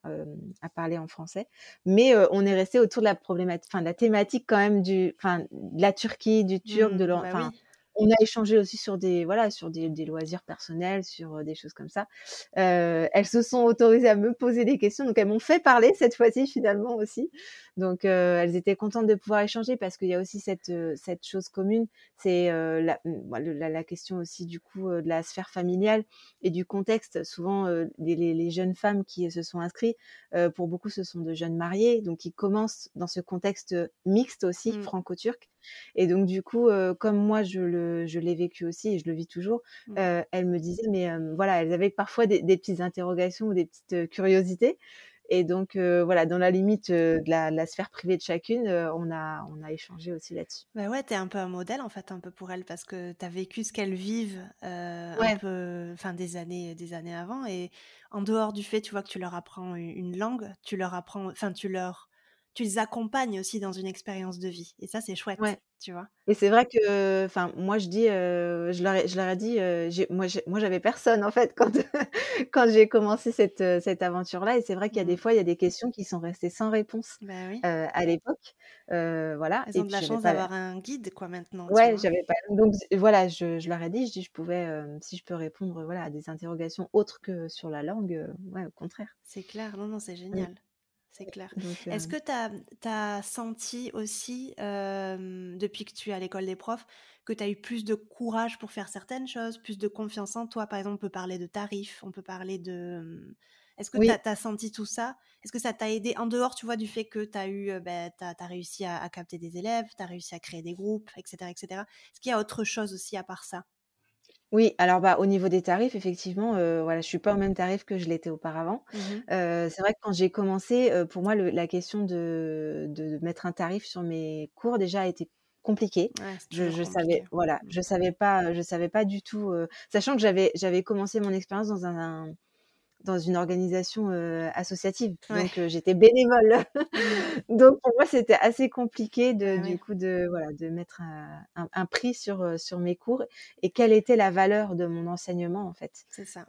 à parler en français, mais on est resté autour de la problématique, enfin de la thématique quand même du, enfin de la Turquie, du turc, de mmh, bah on a échangé aussi sur des voilà sur des, loisirs personnels, sur des choses comme ça. elles se sont autorisées à me poser des questions, donc elles m'ont fait parler cette fois-ci finalement aussi. Donc elles étaient contentes de pouvoir échanger parce qu'il y a aussi cette cette chose commune, c'est la, la, question aussi du coup de la sphère familiale et du contexte. Souvent les, les, jeunes femmes qui se sont inscrites, pour beaucoup ce sont de jeunes mariés, donc ils commencent dans ce contexte mixte aussi mmh. franco-turc. Et donc du coup, comme moi je le je l'ai vécu aussi et je le vis toujours, mmh. elles me disaient mais voilà, elles avaient parfois des, des petites interrogations ou des petites curiosités. Et donc, voilà, dans la limite de la, sphère privée de chacune, on, a, on a échangé aussi là-dessus. Bah ouais, t'es un peu un modèle en fait, un peu pour elle, parce que t'as vécu ce qu'elles vivent un peu, enfin des années, des années avant. Et en dehors du fait, tu vois, que tu leur apprends une langue, tu leur apprends, enfin, tu leur tu les accompagnes aussi dans une expérience de vie. Et ça, c'est chouette, tu vois? Et c'est vrai que, enfin, moi, je dis, je, leur ai, je leur ai dit, moi, moi, j'avais personne, en fait, quand, quand j'ai commencé cette, cette aventure-là. Et c'est vrai qu'il y a des mmh. fois, il y a des questions qui sont restées sans réponse bah à l'époque. voilà. Ils ont de la chance d'avoir un guide, quoi, maintenant. Ouais, j'avais pas. Donc, voilà, je, je, leur ai dit, je dis, je pouvais, si je peux répondre, voilà, à des interrogations autres que sur la langue, ouais, au contraire. C'est clair, non, non, c'est mmh. génial c'est clair. Est-ce que tu as, senti aussi, depuis que tu es à l'école des profs, que tu as eu plus de courage pour faire certaines choses, plus de confiance en toi? Par exemple, on peut parler de tarifs, on peut parler de... Est-ce que tu as, senti tout ça? Est-ce que ça t'a aidé en dehors, tu vois, du fait que tu as eu, ben, as, réussi à, à, capter des élèves, tu as réussi à créer des groupes, etc., etc. Est-ce qu'il y a autre chose aussi à part ça? Oui, alors, bah, au niveau des tarifs, effectivement, voilà, voilà, je suis pas au même tarif que je l'étais auparavant. Mmh c'est vrai que quand j'ai commencé, pour moi, la question de de mettre un tarif sur mes cours, déjà, a été compliquée. Je je savais voilà, mmh. je savais pas, je savais pas du tout, sachant que j'avais j'avais commencé mon expérience dans un dans une organisation associative. Donc j'étais bénévole. Mmh. donc pour moi c'était assez compliqué de ah du coup de voilà de mettre un, prix sur sur mes cours et quelle était la valeur de mon enseignement en fait? C'est ça.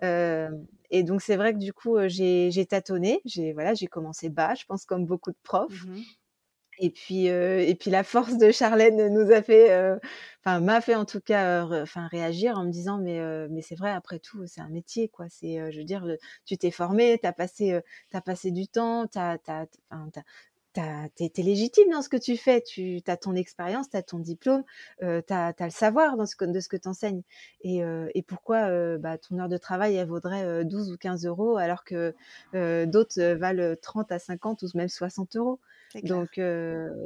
et donc c'est vrai que du coup j'ai tâtonné. J'ai voilà j'ai commencé bas, je pense comme beaucoup de profs. Mmh et puis, et puis la force de Charlène nous a fait, m'a fait en tout cas, réagir en me disant mais mais c'est vrai après tout c'est un métier quoi. C'est, je veux dire, tu t'es formé, t'as passé, t'as passé du temps, t'as, t'as, t'es es légitime dans ce que tu fais, tu as ton expérience, tu as ton diplôme, euh, tu as, le savoir dans ce de ce que tu enseignes. Et, et pourquoi bah, ton heure de travail, elle vaudrait 12 ou 15 euros alors que d'autres valent 30 à 50 ou même 60 euros? Donc,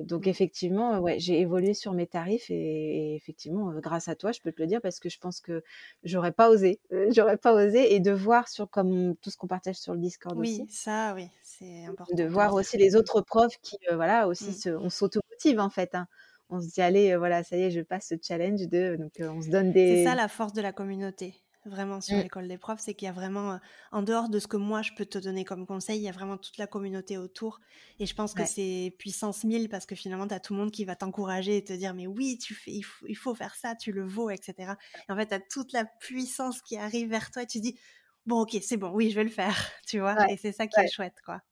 donc effectivement, ouais, j'ai évolué sur mes tarifs et, effectivement, grâce à toi, je peux te le dire parce que je pense que j'aurais pas osé, j'aurais pas osé et de voir sur comme tout ce qu'on partage sur le Discord aussi. Oui, ça, oui, c'est important. De voir aussi les autres profs qui, voilà, aussi, mmh. on s'automotive en fait. Hein. On se dit allez, voilà, ça y est, je passe ce challenge de, donc on se donne des. C'est ça la force de la communauté vraiment sur mmh. l'école des profs, c'est qu'il y a vraiment, en dehors de ce que moi je peux te donner comme conseil, il y a vraiment toute la communauté autour. Et je pense que c'est puissance 1000 parce que finalement, tu as tout le monde qui va t'encourager et te dire, mais oui, tu fais, il, faut, faire ça, tu le vaux, etc. Et en fait, tu as toute la puissance qui arrive vers toi et tu dis, bon, ok, c'est bon, oui, je vais le faire, tu vois. Et c'est ça qui est chouette, quoi.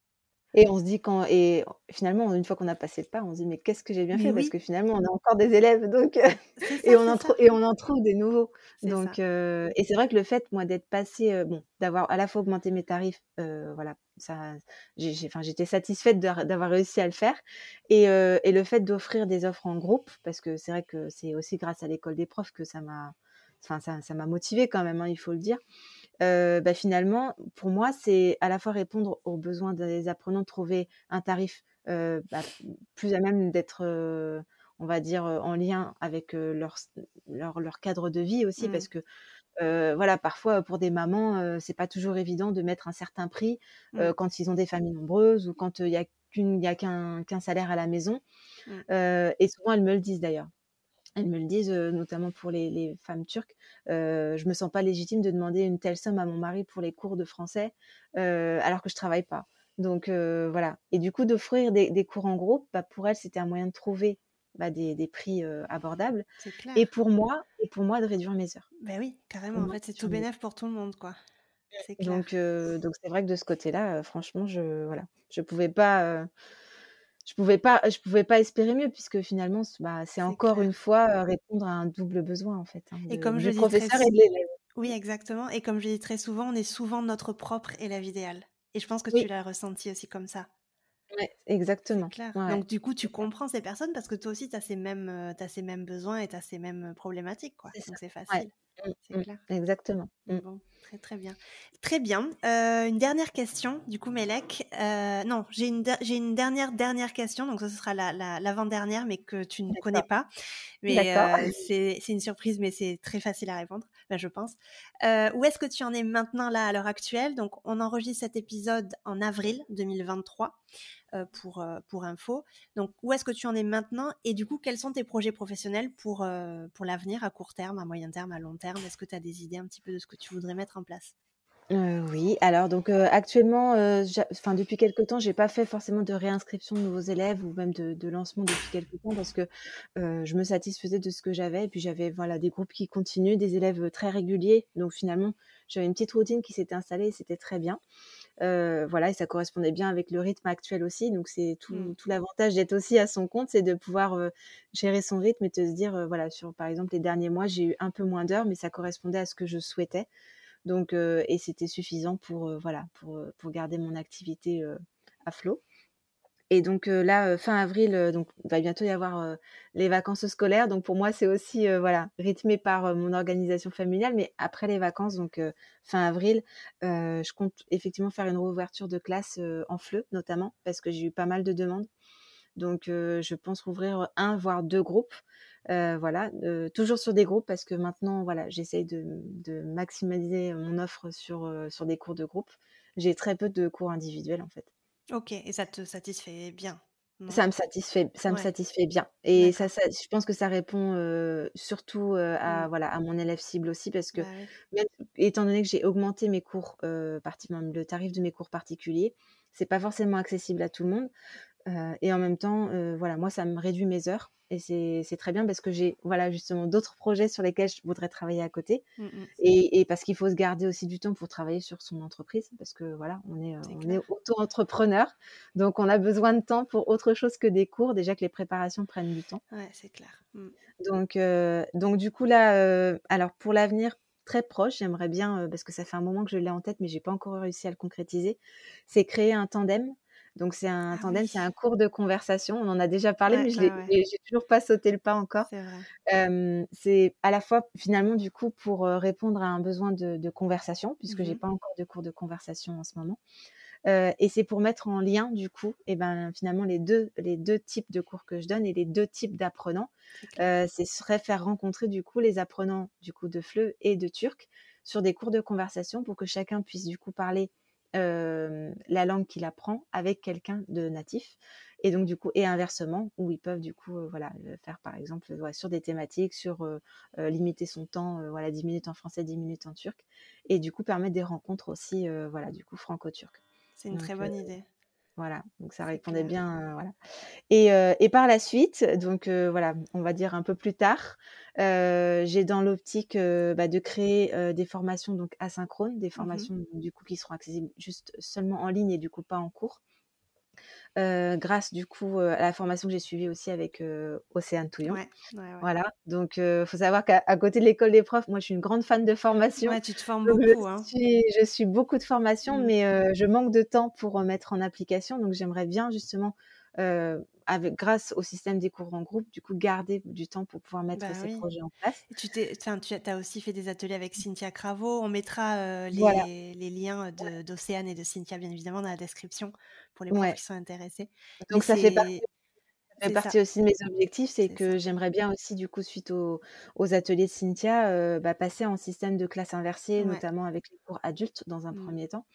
Et on se dit quand et finalement une fois qu'on a passé le pas, on se dit mais qu'est-ce que j'ai bien fait? Parce que finalement on a encore des élèves donc et on en et on en trouve des nouveaux. Donc et c'est vrai que le fait moi d'être passé bon d'avoir à la fois augmenté mes tarifs voilà ça j'ai enfin j'étais satisfaite d'avoir réussi à le faire. Et et le fait d'offrir des offres en groupe parce que c'est vrai que c'est aussi grâce à l'école des profs que ça m'a enfin ça ça m'a motivée quand même hein, il faut le dire bah, finalement, pour moi, c'est à la fois répondre aux besoins des apprenants de trouver un tarif bah, plus à même d'être, on va dire, en lien avec leur, leur, leur, cadre de vie aussi, parce mmh. que voilà, parfois pour des mamans, c'est pas toujours évident de mettre un certain prix mmh. quand ils ont des familles nombreuses ou quand il y a qu'une, a qu'un, salaire à la maison. Mmh. et souvent, elles me le disent d'ailleurs. Elles me le disent, notamment pour les, femmes turques. Euh, je me sens pas légitime de demander une telle somme à mon mari pour les cours de français alors que je travaille pas. Donc voilà. Et du coup, d'offrir des, cours en groupe, bah, pour elles, c'était un moyen de trouver bah, des, prix abordables. Et pour moi, et pour moi, de réduire mes heures. Ben oui, carrément. en fait, c'est tout bénéf pour tout le monde, quoi. Donc, donc c'est vrai que de ce côté-là, franchement, je voilà, je pouvais pas je pouvais pas, je pouvais pas espérer mieux puisque finalement, bah, c'est encore une fois répondre à un double besoin en fait. Hein, et comme je dis professeur et de l'élève. Oui, exactement. Et comme je dis très souvent, on est souvent notre propre élève idéal. Et je pense que tu l'as ressenti aussi comme ça. Ouais, exactement. Clair. Donc du coup, tu comprends ces personnes parce que toi aussi, tu as, ces mêmes, as ces mêmes besoins et tu as ces mêmes problématiques. Quoi. Donc c'est facile. Mmh, c'est mmh. clair. Exactement. Mmh. Bon, très très bien. Très bien. Euh, une dernière question, du coup, Melek. Euh, non, j'ai une, j'ai une dernière dernière question, donc ça ce sera la, l'avant-dernière, mais que tu ne connais pas. Mais euh, c'est, c'est une surprise, mais c'est très facile à répondre. Ben, je pense. où est-ce que tu en es maintenant là à l'heure actuelle? Donc, on enregistre cet épisode en avril 2023 pour, pour info. Donc, où est-ce que tu en es maintenant? Et du coup, quels sont tes projets professionnels pour, pour l'avenir, à court terme, à moyen terme, à long terme? Est-ce que tu as des idées un petit peu de ce que tu voudrais mettre en place? Oui, alors donc, actuellement, enfin depuis quelque temps, j'ai pas fait forcément de réinscription de nouveaux élèves ou même de lancement depuis quelque temps parce que, je me satisfaisais de ce que j'avais et puis j'avais, voilà, des groupes qui continuent, des élèves, très réguliers. Donc finalement, j'avais une petite routine qui s'était installée et c'était très bien. voilà et ça correspondait bien avec le rythme actuel aussi. Donc c'est tout mmh. tout l'avantage d'être aussi à son compte, c'est de pouvoir, gérer son rythme et de se dire, voilà, sur par exemple les derniers mois, j'ai eu un peu moins d'heures, mais ça correspondait à ce que je souhaitais. Donc, et c'était suffisant pour, voilà, pour, garder mon activité à flot. Et donc là, fin avril, il va bientôt y avoir les vacances scolaires. Donc pour moi, c'est aussi voilà rythmé par mon organisation familiale. Mais après les vacances, donc fin avril, je compte effectivement faire une réouverture de classe en FLE notamment parce que j'ai eu pas mal de demandes. Donc je pense rouvrir un voire deux groupes voilà, toujours sur des groupes parce que maintenant, voilà, j'essaye de, maximiser mon offre sur, sur des cours de groupe. J'ai très peu de cours individuels en fait. Ok, et ça te satisfait bien ça me satisfait, ça me satisfait bien. Et ça, je pense que ça répond surtout à, mmh. voilà, à mon élève cible aussi parce que, bah étant donné que j'ai augmenté mes cours, particulièrement le tarif de mes cours particuliers, c'est pas forcément accessible à tout le monde. Et en même temps, voilà, moi, ça me réduit mes heures. Et c'est très bien parce que j'ai voilà justement d'autres projets sur lesquels je voudrais travailler à côté. Mmh, mmh. Et, parce qu'il faut se garder aussi du temps pour travailler sur son entreprise parce que voilà, on est, on est auto-entrepreneur. Donc on a besoin de temps pour autre chose que des cours. Déjà que les préparations prennent du temps. Ouais, c'est clair. Mmh. Donc, donc du coup là, alors pour l'avenir très proche, j'aimerais bien, parce que ça fait un moment que je l'ai en tête, mais j'ai pas encore réussi à le concrétiser, c'est créer un tandem donc c'est un ah tandem, c'est un cours de conversation. On en a déjà parlé, mais je n'ai toujours pas sauté le pas encore. C'est à la fois finalement du coup pour répondre à un besoin de, conversation, puisque je j'ai mmh pas encore de cours de conversation en ce moment. et c'est pour mettre en lien du coup, et ben finalement les deux les deux types de cours que je donne et les deux types d'apprenants, ce serait faire rencontrer du coup les apprenants du coup de FLE et de turc sur des cours de conversation pour que chacun puisse du coup parler la langue qu'il apprend avec quelqu'un de natif. Et donc, du coup, et inversement, où ils peuvent, du coup, voilà, faire, par exemple, sur des thématiques, sur limiter son temps, voilà, 10 minutes en français, 10 minutes en turc. Et du coup, permettre des rencontres aussi, voilà, du coup, franco-turc. C'est une très bonne idée. Voilà, donc ça répondait bien, voilà. Et, et, par la suite, donc voilà, on va dire un peu plus tard, j'ai dans l'optique bah, de créer des formations donc asynchrones, des mmh formations du coup qui seront accessibles juste seulement en ligne et du coup pas en cours. Grâce du coup à la formation que j'ai suivie aussi avec Océane Touillon. Voilà, donc il faut savoir qu'à côté de l'école des profs, moi je suis une grande fan de formation. Ouais, tu te formes beaucoup. Hein. Je, suis, beaucoup de formation, mmh. mais je manque de temps pour mettre en application, donc j'aimerais bien justement avec, grâce au système des cours en groupe, du coup, garder du temps pour pouvoir mettre bah ces projets en place. tu, as aussi fait des ateliers avec Cynthia Cravo. On mettra les, les, liens d'Océane et de Cynthia, bien évidemment, dans la description pour les profs qui sont intéressés. Donc, ça fait partie fait partie aussi de mes objectifs, c'est que j'aimerais bien aussi, du coup, suite aux, ateliers de Cynthia, bah, passer en système de classe inversée, notamment avec les cours adultes dans un mmh. premier temps,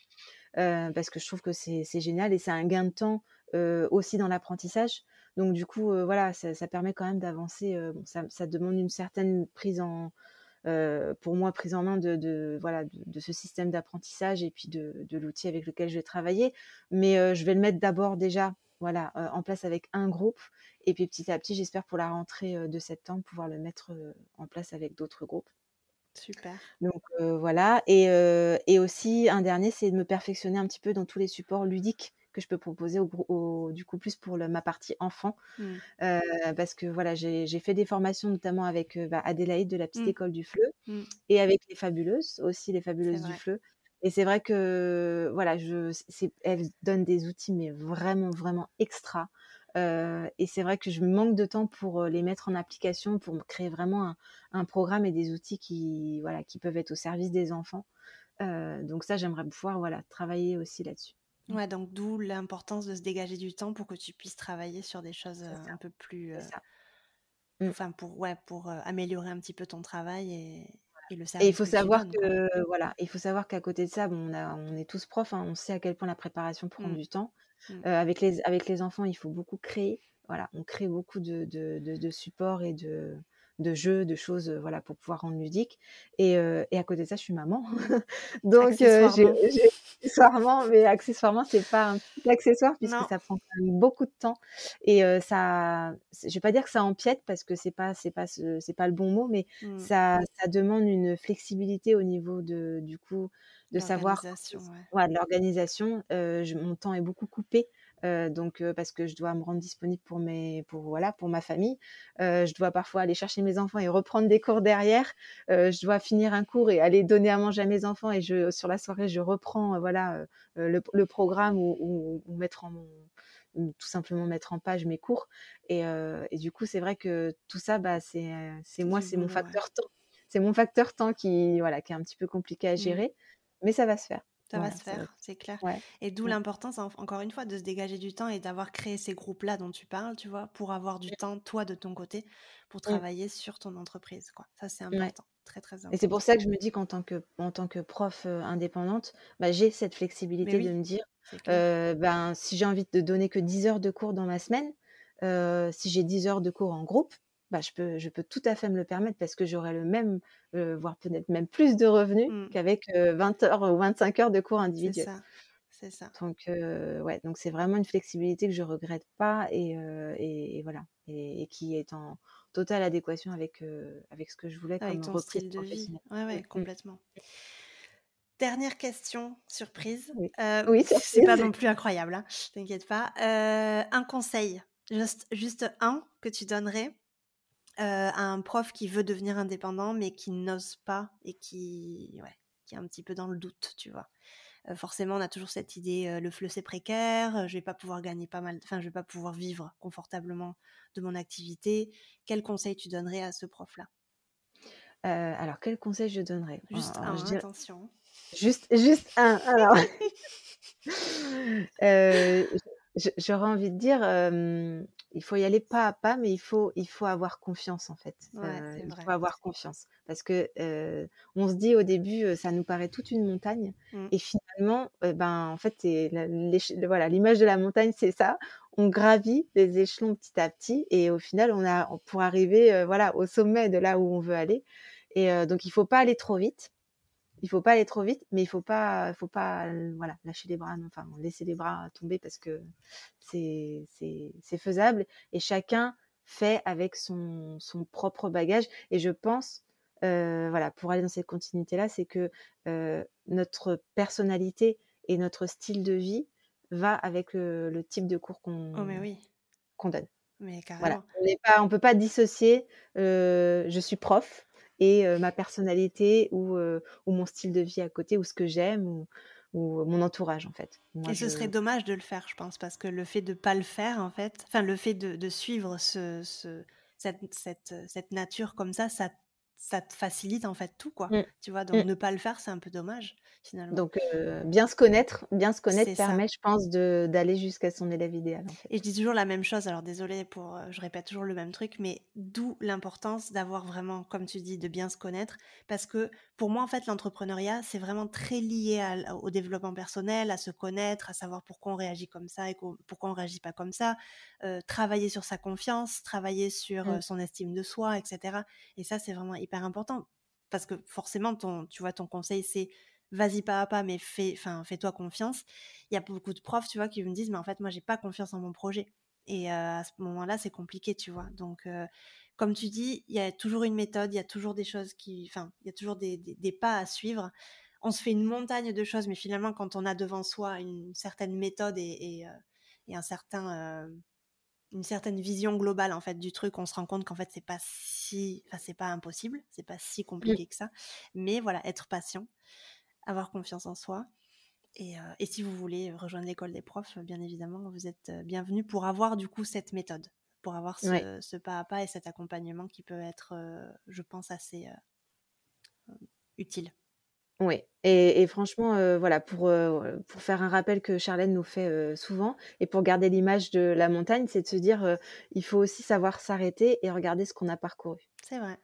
parce que je trouve que c'est génial et c'est un gain de temps aussi dans l'apprentissage. Donc du coup, voilà, ça, permet quand même d'avancer. ça, demande une certaine prise en, pour moi, prise en main de, voilà, de, ce système d'apprentissage et puis de, l'outil avec lequel je vais travailler. Mais je vais le mettre d'abord déjà voilà, en place avec un groupe. Et puis petit à petit, j'espère pour la rentrée de septembre pouvoir le mettre en place avec d'autres groupes. Super. Donc voilà. Et, et aussi, un dernier, c'est de me perfectionner un petit peu dans tous les supports ludiques que je peux proposer au, du coup plus pour ma partie enfant mmh. euh, parce que voilà j'ai fait des formations notamment avec euh, bah, Adélaïde de la petite mmh. école du Fleu mmh. et avec les fabuleuses aussi les fabuleuses du Fleu et c'est vrai que voilà je elles donnent des outils mais vraiment vraiment extra euh, et c'est vrai que je manque de temps pour les mettre en application pour créer vraiment un, un, programme et des outils qui voilà qui peuvent être au service des enfants donc ça j'aimerais pouvoir voilà travailler aussi là-dessus. Ouais, donc d'où l'importance de se dégager du temps pour que tu puisses travailler sur des choses un peu plus. Mmh. Enfin, pour, ouais, pour améliorer un petit peu ton travail et, et le Et il service faut que savoir donnes, que voilà, il faut savoir qu'à côté de ça, bon, on a on est tous profs, hein, on sait à quel point la préparation prend Mmh. du temps. Mmh. Avec les avec les enfants, il faut beaucoup créer. Voilà, on crée beaucoup de de de de supports et de de jeux, de choses, voilà, pour pouvoir rendre ludique et à côté de ça, je suis maman. Donc Accessoirement. j'ai accessoirement, mais accessoirement, c'est pas un petit accessoire puisque Non. ça prend quand même beaucoup de temps et ça je vais pas dire que ça empiète parce que c'est pas c'est pas ce c'est pas le bon mot, mais Mmh. ça ça demande une flexibilité au niveau de du coup, de savoir ouais. l'organisation. Mon temps est beaucoup coupé, heu, donc heu, parce que je dois me rendre disponible pour mes pour voilà, pour ma famille. Heu, je dois parfois aller chercher mes enfants et reprendre des cours derrière. Je dois finir un cours et aller donner à manger à mes enfants et je sur la soirée, je reprends, voilà, le le programme ou mettre en ou tout simplement mettre en page mes cours et du coup, c'est vrai que tout ça, bah, c'est, c'est moi, c'est mon ouais. facteur temps. C'est mon facteur temps qui voilà, qui est un petit peu compliqué à Mmh. gérer, mais ça va se faire. Ça va se faire, c'est clair ouais, et d'où ouais. l'importance, en encore une fois, de se dégager du temps et d'avoir créé ces groupes-là dont tu parles, tu vois? Pour avoir du temps, toi, de ton côté, pour travailler sur ton entreprise, quoi. Ça, c'est important, très, très et c'est pour important. ça que je me dis qu'en tant que en tant que prof, heu, indépendante, bah, j'ai cette flexibilité de me dire, heu, ben, si j'ai envie de donner que 10 heures de cours dans ma semaine, heu, si j'ai 10 heures de cours en groupe, bah, je peux je peux tout à fait me le permettre parce que j'aurai le même, heu, voire peut-être même plus de revenus Mmh. qu'avec, heu, 20 heures ou 25 heures de cours individuels. ça, c'est ça. Donc heu, ouais, donc c'est vraiment une flexibilité que je regrette pas et et et voilà et et qui est en totale adéquation avec, avec ce que je voulais Avec comme ton style de vie. Ouais, ouais, complètement. Dernière question surprise, Oui. Oui, c'est pas non plus incroyable, hein, t'inquiète pas. Un conseil, juste juste un que tu donnerais, à un prof qui veut devenir indépendant, mais qui n'ose pas et qui ouais, qui est un petit peu dans le doute, tu vois? Heu, forcément, on a toujours cette idée, heu, le FLE, c'est précaire, je vais pas pouvoir gagner pas mal enfin, je vais pas pouvoir vivre confortablement de mon activité. Quel conseil tu donnerais à ce prof-là? Alors quel conseil je donnerais? Juste alors je un, dirais attention. juste juste un, alors j'aurais envie de dire, il faut y aller pas à pas, mais il faut il faut avoir confiance, en fait. Ouais, il vrai. faut avoir confiance parce que, on se dit au début, ça nous paraît toute une montagne Mmh. et finalement, ben, en fait, la voilà, l'image de la montagne, c'est ça. On gravit les échelons petit à petit et au final, on a pour arriver, voilà, au sommet de là où on veut aller et donc il faut pas aller trop vite. Il faut pas aller trop vite, mais il faut pas faut pas, heu, voilà, lâcher les bras, non, enfin, laisser les bras tomber parce que c'est faisable et chacun fait avec son son propre bagage et je pense, heu, voilà, pour aller dans cette continuité-là, c'est que, heu, notre personnalité et notre style de vie va avec le le type de cours Oh qu'on oui, qu'on donne. mais Voilà, carrément. on on peut pas dissocier, je suis prof et ma personnalité ou ou mon style de vie à côté ou ce que j'aime ou ou mon entourage, en fait. Moi, Et ce serait dommage de le faire, je pense, parce que le fait de pas le faire, en fait, enfin le fait de de suivre ce ce cette cette, cette nature comme ça, ça ça te facilite, en fait, tout, quoi. mmh, Tu vois? Donc mmh. ne pas le faire, c'est un peu dommage, finalement. Donc bien se connaître bien se connaître ça. permet, je pense, d'aller jusqu'à son élève idéal, en Et je dis toujours la même chose, alors désolée pour, je répète toujours le même truc, mais d'où l'importance d'avoir vraiment, comme tu dis, de bien se connaître. Parce que pour moi, en fait, l'entrepreneuriat, c'est vraiment très lié à au développement personnel, à se connaître, à savoir pourquoi on réagit comme ça et pourquoi on réagit pas comme ça. Travailler sur sa confiance, travailler sur, Mmh, son estime de soi et cetera. Et ça, c'est vraiment hyper important. Parce que forcément, ton tu vois, ton conseil, c'est: «Vas-y pas à pas, mais fais enfin, fais-toi confiance». Il y a beaucoup de profs, tu vois, qui me disent: «Mais en fait, moi, j'ai pas confiance en mon projet» et heu, à ce moment-là, c'est compliqué, tu vois? Donc heu, comme tu dis, il y a toujours une méthode, il y a toujours des choses qui enfin, il y a toujours des des pas à suivre. On se fait une montagne de choses, mais finalement, quand on a devant soi une certaine méthode et et et un certain, une certaine vision globale, en fait, du truc, on se rend compte qu'en fait, c'est pas si enfin, c'est pas impossible, c'est pas si mmh. compliqué que ça. Mais voilà, être patient, avoir confiance en soi et, heu, et si vous voulez rejoindre l'école des profs, bien évidemment, vous êtes euh, bienvenus pour avoir du coup cette méthode, pour avoir Ouais, ce, ce pas à pas et cet accompagnement qui peut être, euh, je pense, assez euh, utile. Ouais et et franchement, heu, voilà, pour, heu, pour faire un rappel que Charlène nous fait, heu, souvent et pour garder l'image de la montagne, c'est de se dire, heu, il faut aussi savoir s'arrêter et regarder ce qu'on a parcouru. C'est vrai.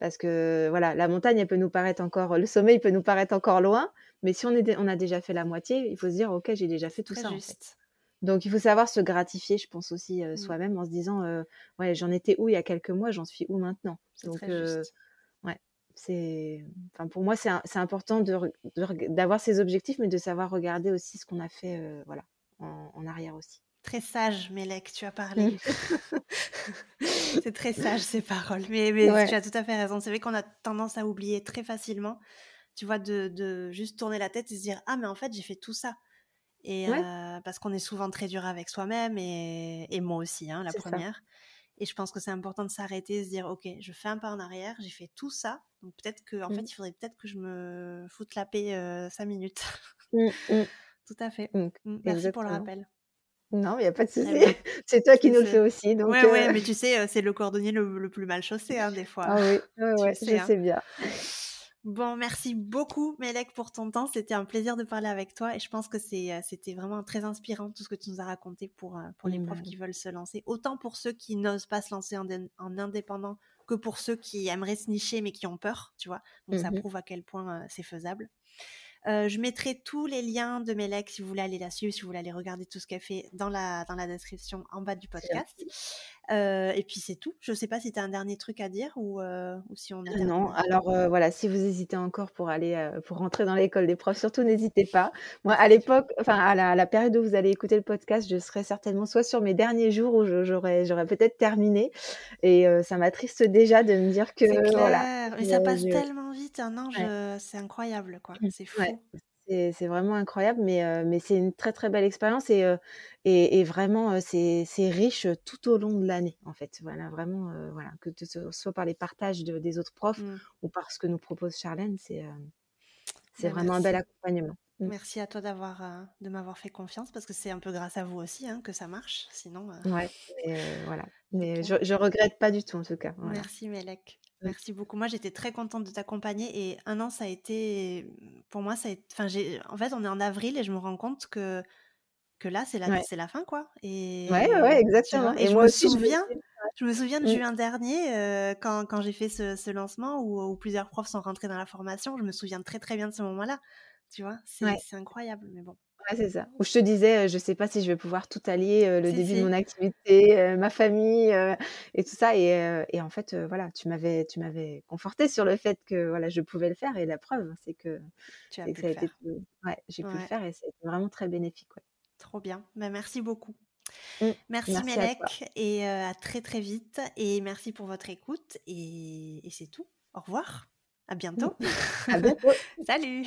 Parce que voilà, la montagne, elle peut nous paraître encore, le sommet, il peut nous paraître encore loin, mais si on, est, on a déjà fait la moitié, il faut se dire, ok, j'ai déjà fait tout ça. En fait. Donc il faut savoir se gratifier, je pense aussi mmh. soi-même, en se disant, ouais, j'en étais où il y a quelques mois, j'en suis où maintenant? Donc ouais, c'est, enfin pour moi, c'est important de, d'avoir ces objectifs, mais de savoir regarder aussi ce qu'on a fait, voilà, en arrière aussi. Très sage, Mélec, tu as parlé. Mmh. c'est très sage ces paroles. Mais, mais tu as tout à fait raison. C'est vrai qu'on a tendance à oublier très facilement, tu vois, de, de, juste tourner la tête et se dire Ah, mais en fait, j'ai fait tout ça. Et euh, parce qu'on est souvent très dur avec soi-même et, et, moi aussi, hein, la première. Et je pense que c'est important de s'arrêter et se dire Ok, je fais un pas en arrière, j'ai fait tout ça. Donc peut-être que, en fait, mmh. il faudrait peut-être que je me foute la paix euh, cinq minutes. Mmh, tout à fait. Merci pour le rappel. Non, il n'y a pas de souci. C'est toi qui nous le fais aussi. Donc, ouais, ouais, mais tu sais, c'est le cordonnier le, plus mal chaussé, hein, des fois. Ah oui, ouais, je hein. sais bien. Bon, merci beaucoup, Mélec, pour ton temps. C'était un plaisir de parler avec toi et je pense que c'était vraiment très inspirant tout ce que tu nous as raconté pour, pour les profs qui veulent se lancer. Autant pour ceux qui n'osent pas se lancer en, indépendant que pour ceux qui aimeraient se nicher mais qui ont peur, tu vois. Donc, ça mmh prouve à quel point c'est faisable. Euh, je mettrai tous les liens de Melek si vous voulez aller la suivre, si vous voulez aller regarder tout ce qu'elle fait dans la, dans la description en bas du podcast. Euh, et puis c'est tout. Je ne sais pas si tu as un dernier truc à dire ou, euh, ou si on a. Non, alors voilà, si vous hésitez encore pour aller pour rentrer dans l'école des profs, surtout n'hésitez pas. Moi, à l'époque, enfin à la, période où vous allez écouter le podcast, je serai certainement soit sur mes derniers jours où j'aurais j'aurais peut-être terminé. Et ça m'attriste déjà de me dire que voilà. Mais ça passe tellement vite, un ange, c'est incroyable quoi. Mmh. C'est fou. C'est vraiment incroyable, mais, mais c'est une très très belle expérience et, et, et, vraiment c'est riche tout au long de l'année en fait. Voilà, vraiment, voilà, que ce soit par les partages des autres profs mmh. ou par ce que nous propose Charlène, c'est c'est bah, vraiment un bel accompagnement. Mmh. Merci à toi d'avoir de m'avoir fait confiance parce que c'est un peu grâce à vous aussi hein, que ça marche. Sinon, ouais, voilà. Mais je, je regrette pas du tout en tout cas. Merci Mélec. Merci beaucoup. Moi, j'étais très contente de t'accompagner et un an, ça a été, pour moi, ça a été, enfin, j'ai, en fait, on est en avril et je me rends compte que, que là, c'est la, c'est la fin, quoi. Et, ouais, ouais, exactement. Et, je me souviens, je me souviens de mmh. juin dernier, euh, quand, quand j'ai fait ce, ce lancement où, où, plusieurs profs sont rentrés dans la formation. Je me souviens très, très bien de ce moment-là. Tu vois, c'est, c'est incroyable, mais bon. Ouais, c'est ça. Où je te disais, je sais pas si je vais pouvoir tout allier, le début de mon activité, ma famille et tout ça. Et, et en fait, voilà, tu m'avais, tu m'avais conforté sur le fait que voilà, je pouvais le faire. Et la preuve, c'est que, tu as pu ça a été, ouais, j'ai pu le faire et c'est vraiment très bénéfique. Trop bien. Bah, merci beaucoup. Mmh. Merci, merci Mélec et à très très vite. Et merci pour votre écoute. Et, et c'est tout. Au revoir. À bientôt. à bientôt. Salut.